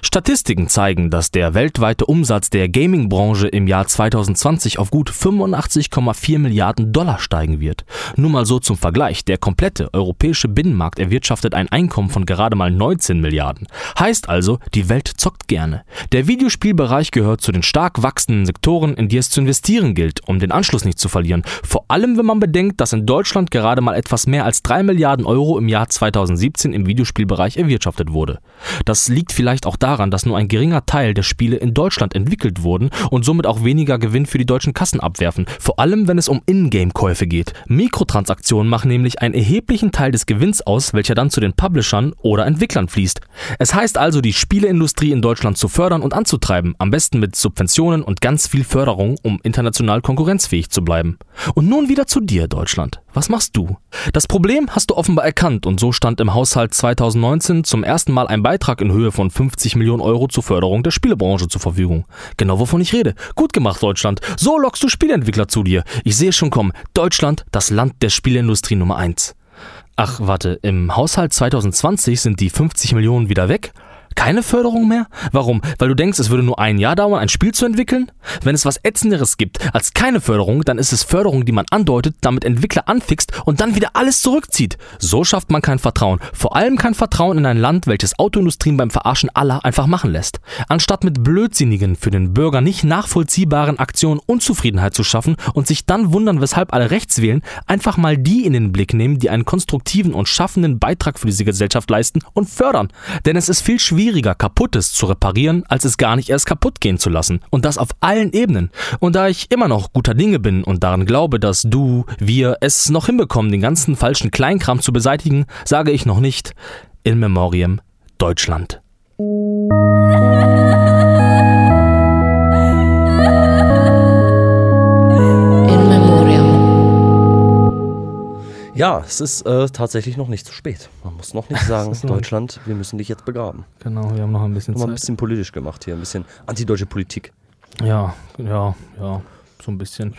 Statistiken zeigen, dass der weltweite Umsatz der Gaming-Branche im Jahr 2020 auf gut 85,4 Milliarden Dollar steigen wird. Nur mal so zum Vergleich. Der komplette europäische Binnenmarkt erwirtschaftet ein Einkommen von gerade mal 19 Milliarden. Heißt also, die Welt zockt gerne. Der Videospielbereich gehört zu den stark wachsenden Sektoren, in die es zu investieren gilt, um den Anschluss nicht zu verlieren. Vor allem, wenn man bedenkt, dass in Deutschland gerade mal etwas mehr als 3 Milliarden Euro im Jahr 2017 im Videospielbereich erwirtschaftet wurde. Das liegt vielleicht auch daran, dass nur ein geringer Teil der Spiele in Deutschland entwickelt wurden und somit auch weniger Gewinn für die deutschen Kassen abwerfen. Vor allem, wenn es um Ingame-Käufe geht. Mikrotransaktionen machen nämlich nämlich einen erheblichen Teil des Gewinns aus, welcher dann zu den Publishern oder Entwicklern fließt. Es heißt also, die Spieleindustrie in Deutschland zu fördern und anzutreiben, am besten mit Subventionen und ganz viel Förderung, um international konkurrenzfähig zu bleiben. Und nun wieder zu dir, Deutschland. Was machst du? Das Problem hast du offenbar erkannt und so stand im Haushalt 2019 zum ersten Mal ein Beitrag in Höhe von 50 Millionen Euro zur Förderung der Spielebranche zur Verfügung. Genau wovon ich rede. Gut gemacht, Deutschland. So lockst du Spieleentwickler zu dir. Ich sehe schon kommen. Deutschland, das Land der Spieleindustrie Nummer 1. Ach, warte, im Haushalt 2020 sind die 50 Millionen wieder weg? Keine Förderung mehr? Warum? Weil du denkst, es würde nur ein Jahr dauern, ein Spiel zu entwickeln? Wenn es was Ätzenderes gibt als keine Förderung, dann ist es Förderung, die man andeutet, damit Entwickler anfixt und dann wieder alles zurückzieht. So schafft man kein Vertrauen. Vor allem kein Vertrauen in ein Land, welches Autoindustrien beim Verarschen aller einfach machen lässt. Anstatt mit blödsinnigen, für den Bürger nicht nachvollziehbaren Aktionen Unzufriedenheit zu schaffen und sich dann wundern, weshalb alle rechts wählen, einfach mal die in den Blick nehmen, die einen konstruktiven und schaffenden Beitrag für diese Gesellschaft leisten und fördern. Denn es ist viel schwieriger, schwieriger, Kaputtes zu reparieren, als es gar nicht erst kaputt gehen zu lassen. Und das auf allen Ebenen. Und da ich immer noch guter Dinge bin und daran glaube, dass du, wir es noch hinbekommen, den ganzen falschen Kleinkram zu beseitigen, sage ich noch nicht in Memoriam Deutschland. Ja, es ist äh, tatsächlich noch nicht zu spät. Man muss noch nicht sagen, Deutschland, wir müssen dich jetzt begraben. Genau, wir haben noch ein bisschen Haben wir ein Zeit. bisschen politisch gemacht hier, ein bisschen antideutsche Politik. Ja, ja, ja, so ein bisschen.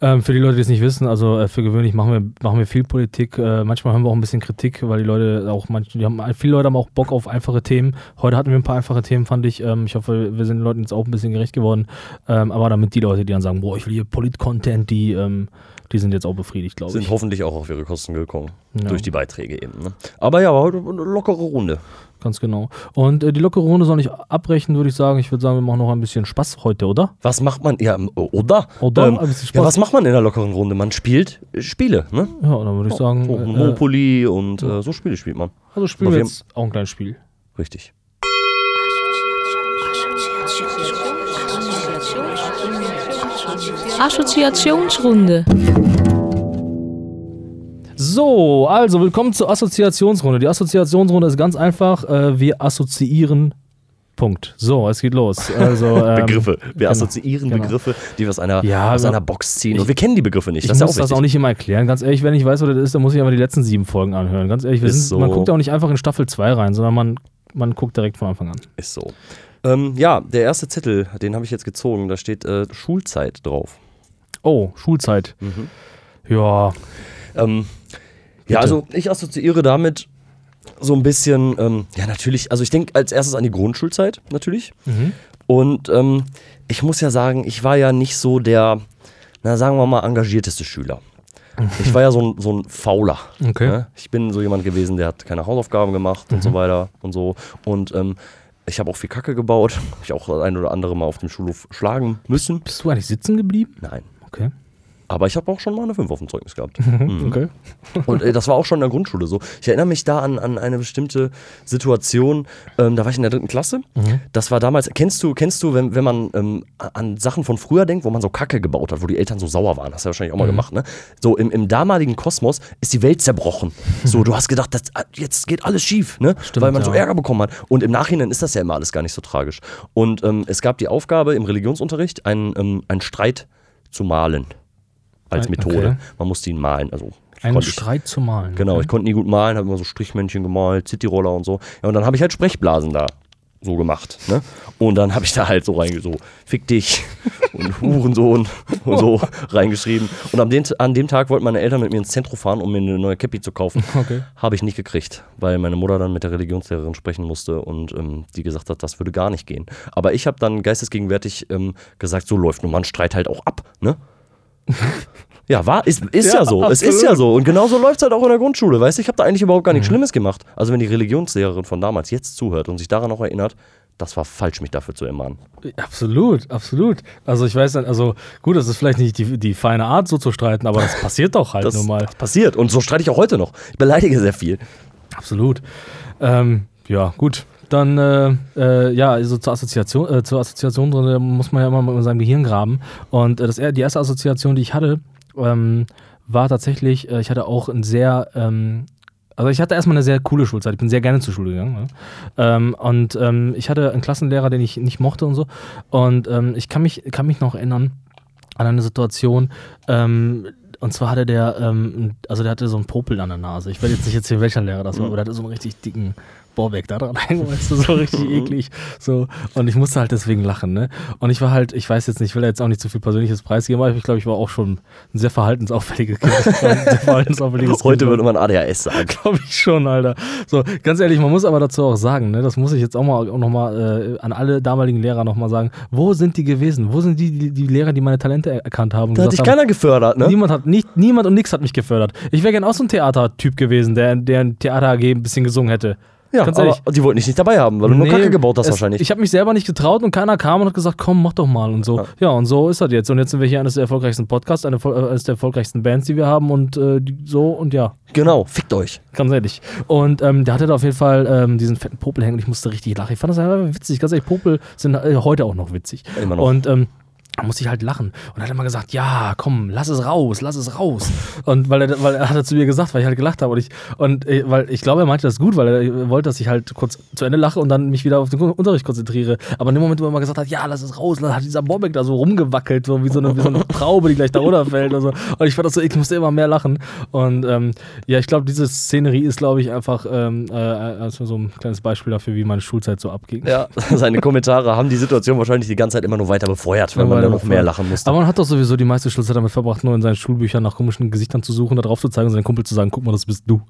Ähm, für die Leute, die es nicht wissen, also äh, für gewöhnlich machen wir, machen wir viel Politik. Äh, manchmal haben wir auch ein bisschen Kritik, weil die Leute auch manche, die haben viele Leute haben auch Bock auf einfache Themen. Heute hatten wir ein paar einfache Themen, fand ich. Ähm, ich hoffe, wir sind den Leuten jetzt auch ein bisschen gerecht geworden. Ähm, aber damit die Leute, die dann sagen, boah, ich will hier Polit-Content, die, ähm, die sind jetzt auch befriedigt, glaube Sind ich. hoffentlich auch auf ihre Kosten gekommen. Ja. Durch die Beiträge eben. Ne? Aber ja, war heute eine lockere Runde. Ganz genau. Und äh, die lockere Runde soll nicht abbrechen, würde ich sagen. Ich würde sagen, wir machen noch ein bisschen Spaß heute, oder? Was macht man? Ja, ähm, oder? Oder? Ähm, Ein bisschen ja, Spaß. was macht man in einer lockeren Runde? Man spielt äh, Spiele, ne? Ja, dann würde ich sagen, So, äh, Monopoly und äh, so Spiele spielt man. also spielen wir wir jetzt auch ein kleines Spiel. Richtig. Assoziationsrunde. So, also willkommen zur Assoziationsrunde. Die Assoziationsrunde ist ganz einfach. Äh, wir assoziieren. Punkt. So, es geht los. Also, ähm, Begriffe. Wir genau, assoziieren genau. Begriffe, die wir aus einer, Ja, aus einer Box ziehen. Und wir kennen die Begriffe nicht. Ich das ja auch muss das auch nicht immer erklären. Ganz ehrlich, wenn ich weiß, was das ist, dann muss ich aber die letzten sieben Folgen anhören. Ganz ehrlich, sind, man so. guckt ja auch nicht einfach in Staffel 2 rein, sondern man, man guckt direkt von Anfang an. Ist so. Ähm, ja, der erste Zettel, den habe ich jetzt gezogen. Da steht äh, Schulzeit drauf. Oh, Schulzeit. Ja, Ähm, ja, also ich assoziiere damit so ein bisschen, ähm, ja, natürlich, also ich denke als erstes an die Grundschulzeit, natürlich. Und ähm, ich muss ja sagen, ich war ja nicht so der, na sagen wir mal, engagierteste Schüler. Ich war ja so ein, so ein Fauler. Okay. Ne? Ich bin so jemand gewesen, der hat keine Hausaufgaben gemacht und so weiter und so. Und ähm, ich habe auch viel Kacke gebaut. Ich auch das ein oder andere Mal auf dem Schulhof schlagen müssen. bist du eigentlich sitzen geblieben? Nein. Okay. Aber ich habe auch schon mal eine 5 auf dem Zeugnis gehabt. Mhm. Okay. Und äh, das war auch schon in der Grundschule so. Ich erinnere mich da an, an eine bestimmte Situation. Ähm, da war ich in der dritten Klasse. Das war damals, kennst du, kennst du, wenn, wenn man ähm, an Sachen von früher denkt, wo man so Kacke gebaut hat, wo die Eltern so sauer waren, hast du ja wahrscheinlich auch mal gemacht, ne? So im, im damaligen Kosmos ist die Welt zerbrochen. So, du hast gedacht, das, äh, jetzt geht alles schief, ne? Weil man so ja. Ärger bekommen hat. Und im Nachhinein ist das ja immer alles gar nicht so tragisch. Und ähm, es gab die Aufgabe im Religionsunterricht, einen, ähm, einen Streit zu malen. Als Ein- Methode. okay. Man musste ihn malen. Also Einen konnte ich- Streit zu malen. Genau, okay. ich konnte nie gut malen, habe immer so Strichmännchen gemalt, Cityroller und so. Ja, und dann habe ich halt Sprechblasen da so gemacht. Ne? Und dann habe ich da halt so reinge so fick dich und Hurensohn und so reingeschrieben. Und an dem, an dem Tag wollten meine Eltern mit mir ins Zentrum fahren, um mir eine neue Cappy zu kaufen. Okay. Habe ich nicht gekriegt, weil meine Mutter dann mit der Religionslehrerin sprechen musste und ähm, die gesagt hat, das würde gar nicht gehen. Aber ich habe dann geistesgegenwärtig ähm, gesagt, so läuft nun mal ein Streit halt auch ab. Ne? Ja, war, ist, ist ja, Ja, so. Es ist ja so. Und genauso läuft es halt auch in der Grundschule. Weißt du, ich habe da eigentlich überhaupt gar nichts Schlimmes gemacht. Also, wenn die Religionslehrerin von damals jetzt zuhört und sich daran noch erinnert, das war falsch, mich dafür zu ermahnen. Absolut, absolut. Also ich weiß dann, also gut, das ist vielleicht nicht die, die feine Art, so zu streiten, aber das passiert doch halt Das, nun mal. das passiert. Und so streite ich auch heute noch. Ich beleidige sehr viel. Absolut. Ähm, ja, gut. Dann, äh, äh, ja, also zur Assoziation, äh, zur Assoziation drin muss man ja immer in seinem Gehirn graben. Und äh, das, die erste Assoziation, die ich hatte, ähm, war tatsächlich, äh, ich hatte auch ein sehr, ähm, also ich hatte erstmal eine sehr coole Schulzeit. Ich bin sehr gerne zur Schule gegangen. Ne? Ähm, und ähm, ich hatte einen Klassenlehrer, den ich nicht mochte und so. Und ähm, ich kann mich, kann mich noch erinnern an eine Situation, ähm, und zwar hatte der, ähm, also der hatte so einen Popel an der Nase. Ich werde jetzt nicht erzählen, welcher Lehrer das war, aber der hatte so einen richtig dicken Borbeck da dran weißt du, so richtig eklig. So. Und ich musste halt deswegen lachen, ne? Und ich war halt, ich weiß jetzt nicht, ich will jetzt auch nicht zu viel persönliches preisgeben, aber ich glaube, ich war auch schon ein sehr verhaltensauffälliges Kind. Sehr verhaltensauffälliges Heute kind. würde man ADHS sagen. Glaube ich schon, Alter. So, ganz ehrlich, man muss aber dazu auch sagen, ne, das muss ich jetzt auch mal auch noch mal äh, an alle damaligen Lehrer nochmal sagen. Wo sind die gewesen? Wo sind die, die, die Lehrer, die meine Talente er erkannt haben? Da hat dich haben, keiner gefördert, ne? Niemand hat nicht, niemand und nix hat mich gefördert. Ich wäre gern auch so ein Theatertyp gewesen, der, der ein Theater AG ein bisschen gesungen hätte. Ja, Ganz aber die wollten dich nicht dabei haben, weil du nur Nee, Kacke gebaut hast es, wahrscheinlich. Ich habe mich selber nicht getraut und keiner kam und hat gesagt, komm, mach doch mal und so. Ja. Ja, und so ist das jetzt. Und jetzt sind wir hier eines der erfolgreichsten Podcasts, eine, äh, eines der erfolgreichsten Bands, die wir haben und äh, so und ja. genau, fickt euch. Ganz ehrlich. Und ähm, der hatte da auf jeden Fall ähm, diesen fetten Popel hängen und ich musste richtig lachen. Ich fand das einfach witzig. Ganz ehrlich, Popel sind äh, heute auch noch witzig. Immer noch. Und ähm, da musste ich halt lachen. Und er hat immer gesagt, ja, komm, lass es raus, lass es raus. Und weil er, weil er hat er zu mir gesagt, weil ich halt gelacht habe. Und ich, und äh, weil ich glaube, er meinte das gut, weil er wollte, dass ich halt kurz zu Ende lache und dann mich wieder auf den Unterricht konzentriere. Aber in dem Moment, wo er immer gesagt hat, ja, lass es raus, dann hat dieser Bobek da so rumgewackelt, so wie so eine, wie so eine Traube, die gleich da runterfällt. Und, so. und ich fand das so, ich musste immer mehr lachen. Und ähm, ja, ich glaube, diese Szenerie ist, glaube ich, einfach ähm, äh, also so ein kleines Beispiel dafür, wie meine Schulzeit so abging. Ja, seine Kommentare haben die Situation wahrscheinlich die ganze Zeit immer nur weiter befeuert, Ja, man noch mehr lachen musste. Aber man hat doch sowieso die meiste Schulzeit damit verbracht, nur in seinen Schulbüchern nach komischen Gesichtern zu suchen, da drauf zu zeigen und seinem Kumpel zu sagen, guck mal, das bist du.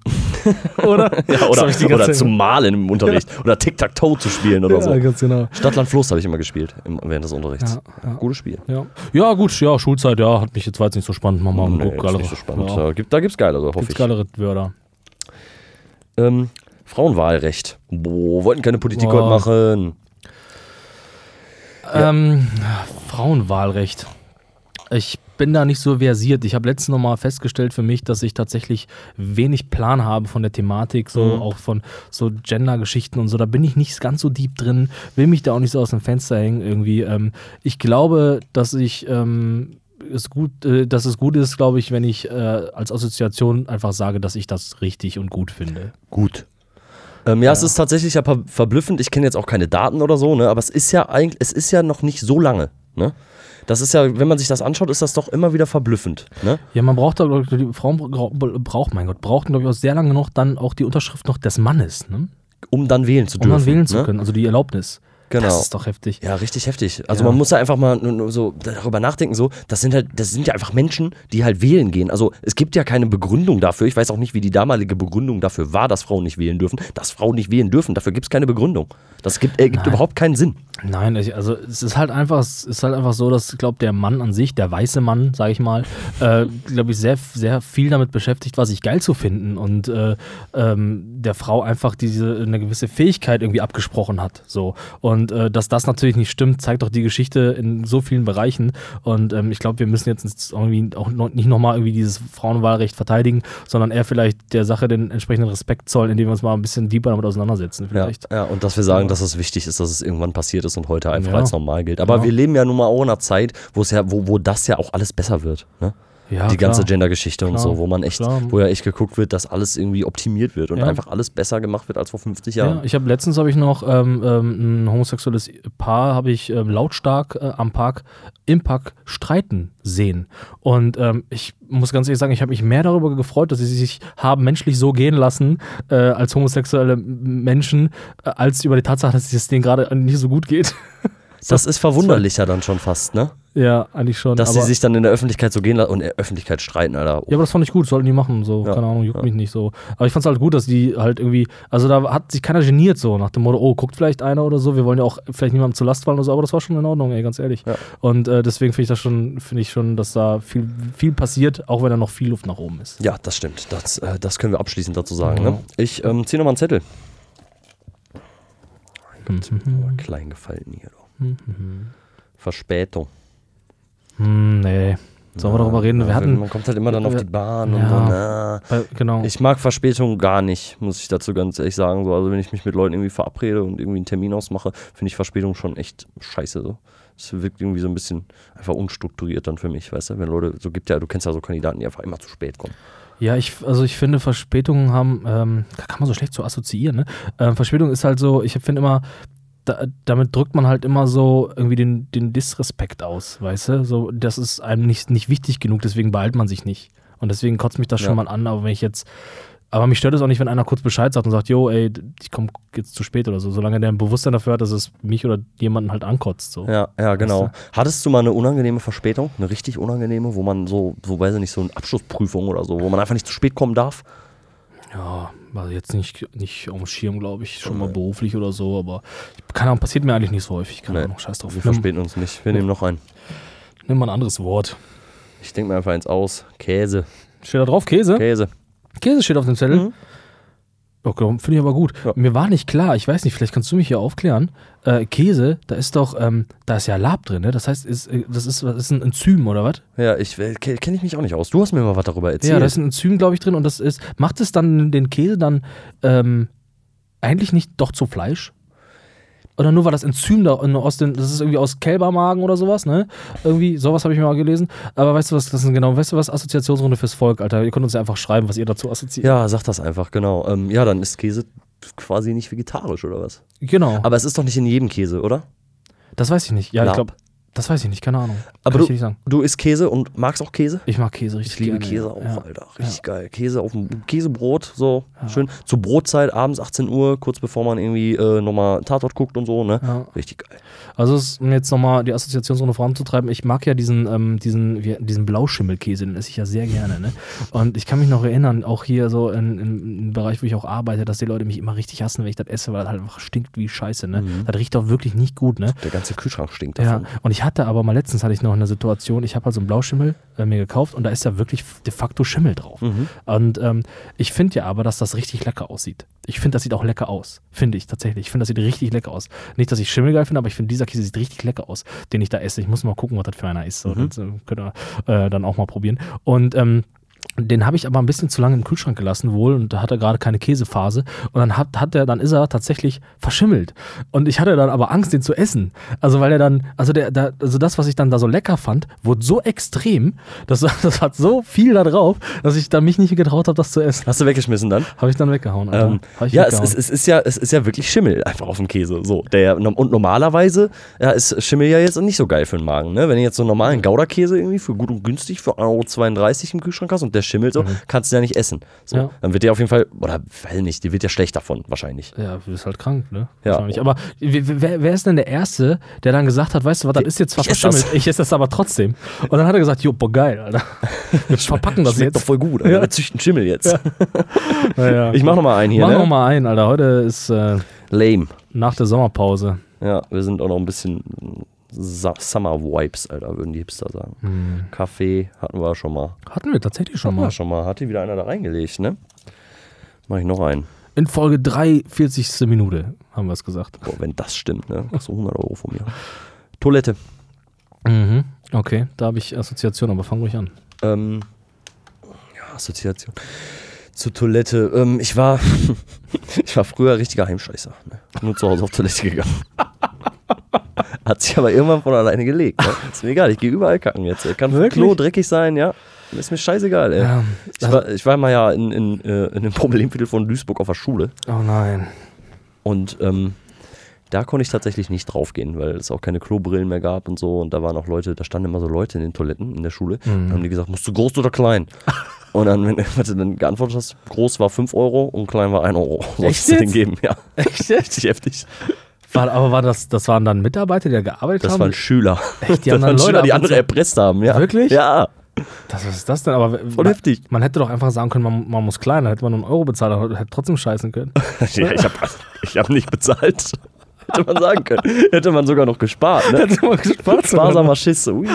oder? ja, oder oder zu malen im Unterricht. oder Tic-Tac-Toe zu spielen oder Ja, so. ganz genau. Stadtland Fluss habe ich immer gespielt im, während des Unterrichts. Ja, ja. Gutes Spiel. Ja. ja, gut, ja, Schulzeit, ja, hat mich jetzt jetzt nicht so spannend. Mach mal Nee, guck, geilere- nicht so spannend. Ja, Da gibt, da gibt's geilere, hoffe gibt's ich. geilere Wörter. Ähm, Frauenwahlrecht. Boah, wollten keine Politik heute machen. Ähm, Frauenwahlrecht. Ich bin da nicht so versiert. Ich habe letztens nochmal festgestellt für mich, dass ich tatsächlich wenig Plan habe von der Thematik, so Mhm. auch von so Gender-Geschichten und so. Da bin ich nicht ganz so deep drin, will mich da auch nicht so aus dem Fenster hängen irgendwie. Ähm, ich glaube, dass ich ähm, es gut, äh, dass es gut ist, glaube ich, wenn ich äh, als Assoziation einfach sage, dass ich das richtig und gut finde. Gut. Ähm, ja, es ist tatsächlich ja ver- verblüffend. Ich kenne jetzt auch keine Daten oder so, ne? aber es ist ja eigentlich, es ist ja noch nicht so lange. Ne? Das ist ja, wenn man sich das anschaut, ist das doch immer wieder verblüffend. Ne? Ja, man braucht da, die Frauen bra- braucht, mein Gott, brauchten, glaube ich, auch sehr lange noch dann auch die Unterschrift noch des Mannes, ne? Um dann wählen zu um dürfen. dann wählen zu ne? können, also die Erlaubnis. Genau. Das ist doch heftig. Ja, richtig heftig. Also Ja. man muss ja einfach mal so darüber nachdenken, so, das sind halt, das sind ja einfach Menschen, die halt wählen gehen. Also es gibt ja keine Begründung dafür. Ich weiß auch nicht, wie die damalige Begründung dafür war, dass Frauen nicht wählen dürfen. Dass Frauen nicht wählen dürfen, dafür gibt es keine Begründung. Das gibt, äh, gibt überhaupt keinen Sinn. Nein, also es ist halt einfach, es ist halt einfach so, dass ich glaube, der Mann an sich, der weiße Mann, sage ich mal, äh, glaube ich, sehr, sehr viel damit beschäftigt war, sich geil zu finden und äh, ähm, der Frau einfach diese eine gewisse Fähigkeit irgendwie abgesprochen hat. So. Und äh, dass das natürlich nicht stimmt, zeigt doch die Geschichte in so vielen Bereichen. Und ähm, ich glaube, wir müssen jetzt irgendwie auch noch, nicht nochmal irgendwie dieses Frauenwahlrecht verteidigen, sondern eher vielleicht der Sache den entsprechenden Respekt zollen, indem wir uns mal ein bisschen deeper damit auseinandersetzen. Ja, Vielleicht. ja, und dass wir sagen, Ja. dass es wichtig ist, dass es irgendwann passiert ist und heute einfach Ja. als normal gilt. Aber Genau. wir leben ja nun mal auch in einer Zeit, wo es ja, wo, wo das ja auch alles besser wird. Ne? Ja, die ganze klar. Gender-Geschichte und so, wo man echt, klar. wo ja echt geguckt wird, dass alles irgendwie optimiert wird und Ja. einfach alles besser gemacht wird als vor 50 Ja, Jahren. ich habe letztens habe ich noch ähm, ähm, ein homosexuelles Paar habe ich ähm, lautstark äh, am Park im Park streiten sehen und ähm, ich muss ganz ehrlich sagen, ich habe mich mehr darüber gefreut, dass sie sich haben menschlich so gehen lassen äh, als homosexuelle Menschen, äh, als über die Tatsache, dass es denen gerade nicht so gut geht. Das ist verwunderlicher dann schon fast, ne? ja, eigentlich schon. Dass sie sich dann in der Öffentlichkeit so gehen lassen und in der Öffentlichkeit streiten, Alter. ja, aber das fand ich gut, sollten die machen, so, Ja, keine Ahnung, juckt ja. mich nicht so. Aber ich fand es halt gut, dass die halt irgendwie, also da hat sich keiner geniert so, nach dem Motto, oh, guckt vielleicht einer oder so, wir wollen ja auch vielleicht niemandem zur Last fallen oder so, aber das war schon in Ordnung, ey, ganz ehrlich. Ja. Und äh, deswegen finde ich das schon, finde ich schon, dass da viel, viel passiert, auch wenn da noch viel Luft nach oben ist. Ja, das stimmt. Das, äh, das können wir abschließend dazu sagen. Ne? Ich ähm, ziehe nochmal einen Zettel. Aber klein gefallen hier. Du. Verspätung. Hm, nee. Sollen wir darüber reden? Wir Ja, hatten, man kommt halt immer dann auf die Bahn und ja. so. Na. äh, genau. Ich mag Verspätung gar nicht, muss ich dazu ganz ehrlich sagen. So, also wenn ich mich mit Leuten irgendwie verabrede und irgendwie einen Termin ausmache, finde ich Verspätung schon echt scheiße. So. Es wirkt irgendwie so ein bisschen einfach unstrukturiert dann für mich, weißt du? Wenn Leute, so gibt ja, du kennst ja so Kandidaten, die einfach immer zu spät kommen. Ja, ich, also ich finde, Verspätungen haben, ähm, da kann man so schlecht so assoziieren, ne? Ähm, Verspätung ist halt so, ich finde immer, da, damit drückt man halt immer so irgendwie den, den Disrespekt aus, weißt du? So, das ist einem nicht, nicht wichtig genug, deswegen behält man sich nicht. Und deswegen kotzt mich das Ja. schon mal an, aber wenn ich jetzt, aber mich stört es auch nicht, wenn einer kurz Bescheid sagt und sagt, jo, ey, ich komme jetzt zu spät oder so, solange der ein Bewusstsein dafür hat, dass es mich oder jemanden halt ankotzt, so. Ja, ja, genau. Weißt Hattest du mal eine unangenehme Verspätung? Eine richtig unangenehme, wo man so, so weiß ich nicht, so eine Abschlussprüfung oder so, wo man einfach nicht zu spät kommen darf? Ja, war jetzt nicht, nicht auf dem Schirm, glaube ich, schon mal beruflich oder so, aber keine Ahnung, passiert mir eigentlich nicht so häufig. Keine Nee, Ahnung, scheiß drauf. Wir verspäten uns nicht. Wir nehmen noch einen. nimm mal ein anderes Wort. Ich denke mir einfach eins aus. Käse. Steht da drauf Käse? Käse. Käse steht auf dem Zettel. Mhm. Okay, finde ich aber gut. Ja. Mir war nicht klar, ich weiß nicht, vielleicht kannst du mich hier aufklären. Äh, Käse, da ist doch, ähm, da ist ja Lab drin, ne? Das heißt, ist, äh, das ist, was ist ein Enzym oder was? Ja, ich kenne kenn ich mich auch nicht aus. Du hast mir mal was darüber erzählt. Ja, da ist ein Enzym, glaube ich, drin und das ist, macht es dann den Käse dann ähm, eigentlich nicht doch zu Fleisch? Oder nur weil das Enzym da aus den, das ist irgendwie aus Kälbermagen oder sowas, ne? Irgendwie, sowas habe ich mir mal gelesen. Aber weißt du was, das ist genau, weißt du was, Assoziationsrunde fürs Volk, Alter. Ihr könnt uns ja einfach schreiben, was ihr dazu assoziiert. ja, sag das einfach, genau. Ähm, ja, dann ist Käse quasi nicht vegetarisch oder was? Genau. Aber es ist doch nicht in jedem Käse, oder? das weiß ich nicht. Ja, ich Lab. glaube, das weiß ich nicht, keine Ahnung. Aber Kann du, du isst Käse und magst auch Käse? Ich mag Käse richtig Ich liebe gerne, Käse ja. auch, Ja. Alter. Richtig geil. Käse auf dem Käsebrot, so schön. Zur Brotzeit, abends 18 Uhr, kurz bevor man irgendwie äh, nochmal Tatort guckt und so, ne? Ja. Richtig geil. Also, um jetzt nochmal die Assoziationsrunde voranzutreiben, ich mag ja diesen, ähm, diesen, wie, diesen Blauschimmelkäse, den esse ich ja sehr gerne. Ne? Und ich kann mich noch erinnern, auch hier so in, im Bereich, wo ich auch arbeite, dass die Leute mich immer richtig hassen, wenn ich das esse, weil das halt einfach stinkt wie Scheiße. Ne? Das riecht doch wirklich nicht gut. Ne? Der ganze Kühlschrank stinkt Ja, davon. und ich Ich hatte aber mal letztens hatte ich noch eine Situation, ich habe halt so einen Blauschimmel äh, mir gekauft und da ist ja wirklich de facto Schimmel drauf. Mhm. Und ähm, ich finde ja aber, dass das richtig lecker aussieht. Ich finde, das sieht auch lecker aus. Finde ich tatsächlich. Ich finde, das sieht richtig lecker aus. Nicht, dass ich Schimmel geil finde, aber ich finde, dieser Käse sieht richtig lecker aus, den ich da esse. Ich muss mal gucken, was das für einer ist. So, Mhm. Das äh, könnt ihr äh, dann auch mal probieren. Und ähm, den habe ich aber ein bisschen zu lange im Kühlschrank gelassen wohl und da hat er gerade keine Käsephase und dann hat, hat er, dann ist er tatsächlich verschimmelt und ich hatte dann aber Angst, den zu essen. Also weil er dann, also der, der also das, was ich dann da so lecker fand, wurde so extrem, das, das hat so viel da drauf, dass ich dann mich nicht getraut habe, das zu essen. Hast du weggeschmissen dann? Habe ich dann weggehauen. Ähm, ich ja, es, weggehauen. es, es, ist ja, es ist ja wirklich Schimmel einfach auf dem Käse. So, der, und normalerweise ja, ist Schimmel ja jetzt nicht so geil für den Magen. Ne? Wenn du jetzt so einen normalen Gouda-Käse irgendwie für gut und günstig für 1,32 Euro im Kühlschrank hast und der schimmelt so, kannst du ja nicht essen. So, Ja. Dann wird der auf jeden Fall, oder weil nicht, die wird ja schlecht davon wahrscheinlich. Ja, du bist halt krank, ne? Ja. Wahrscheinlich. Aber wer, wer- ist denn der Erste, der dann gesagt hat, weißt du was, das ist jetzt zwar verschimmelt, ich esse das aber trotzdem. Und dann hat er gesagt, jo, boah, geil, Alter. Wir verpacken das Schmeckt jetzt. doch voll gut, Alter. Ja. Wir züchten Schimmel jetzt. Ja, ja. Ich mach noch mal einen hier, Mach ne? noch mal ein, Alter. Heute ist äh, Lame. nach der Sommerpause. Ja, wir sind auch noch ein bisschen Summer Vibes, Alter, würden die Hipster sagen. Hm. Kaffee hatten wir schon mal. Hatten wir tatsächlich schon Hatten mal. wir schon mal. Hat hier wieder einer da reingelegt, ne? Mach ich noch einen. In Folge 3, 40. Minute haben wir es gesagt. Boah, wenn das stimmt, ne? Du 100 Euro von mir. Toilette. Mhm. Okay, da habe ich Assoziation, aber fang ruhig an. Ähm, ja, Assoziation. Zur Toilette. Ähm, ich war, ich war früher richtiger Heimscheißer. Ne? Nur zu Hause auf Toilette gegangen. Hat sich aber irgendwann von alleine gelegt. Ne? Ist mir egal, ich gehe überall kacken jetzt. Kann Wirklich? Klo dreckig sein, ja. Ist mir scheißegal, ey. Ja, ich, war, ich war mal ja in, in, äh, in einem Problemviertel von Duisburg auf der Schule. Oh nein. Und ähm, da konnte ich tatsächlich nicht draufgehen, weil es auch keine Klobrillen mehr gab und so. Und da waren auch Leute, da standen immer so Leute in den Toiletten in der Schule. Mhm. Dann haben die gesagt, musst du groß oder klein? und dann, wenn du dann geantwortet hast, groß war 5 Euro und klein war 1 Euro. Wolltest du den geben, ja. Echt Richtig heftig. War, aber war das, das waren dann Mitarbeiter, die da gearbeitet Das haben? waren Schüler. Echt? Die das waren Leute Schüler, die andere erpresst haben, ja. Wirklich? Ja, Das, was ist das denn? Aber voll man, heftig. man hätte doch einfach sagen können, man, man muss kleiner, hätte man nur einen Euro bezahlt, aber hätte trotzdem scheißen können. ja, ich habe ich hab nicht bezahlt. Hätte man sagen können. Hätte man sogar noch gespart, ne? Hätte man gespart. Sparsamer Schiss. Ui.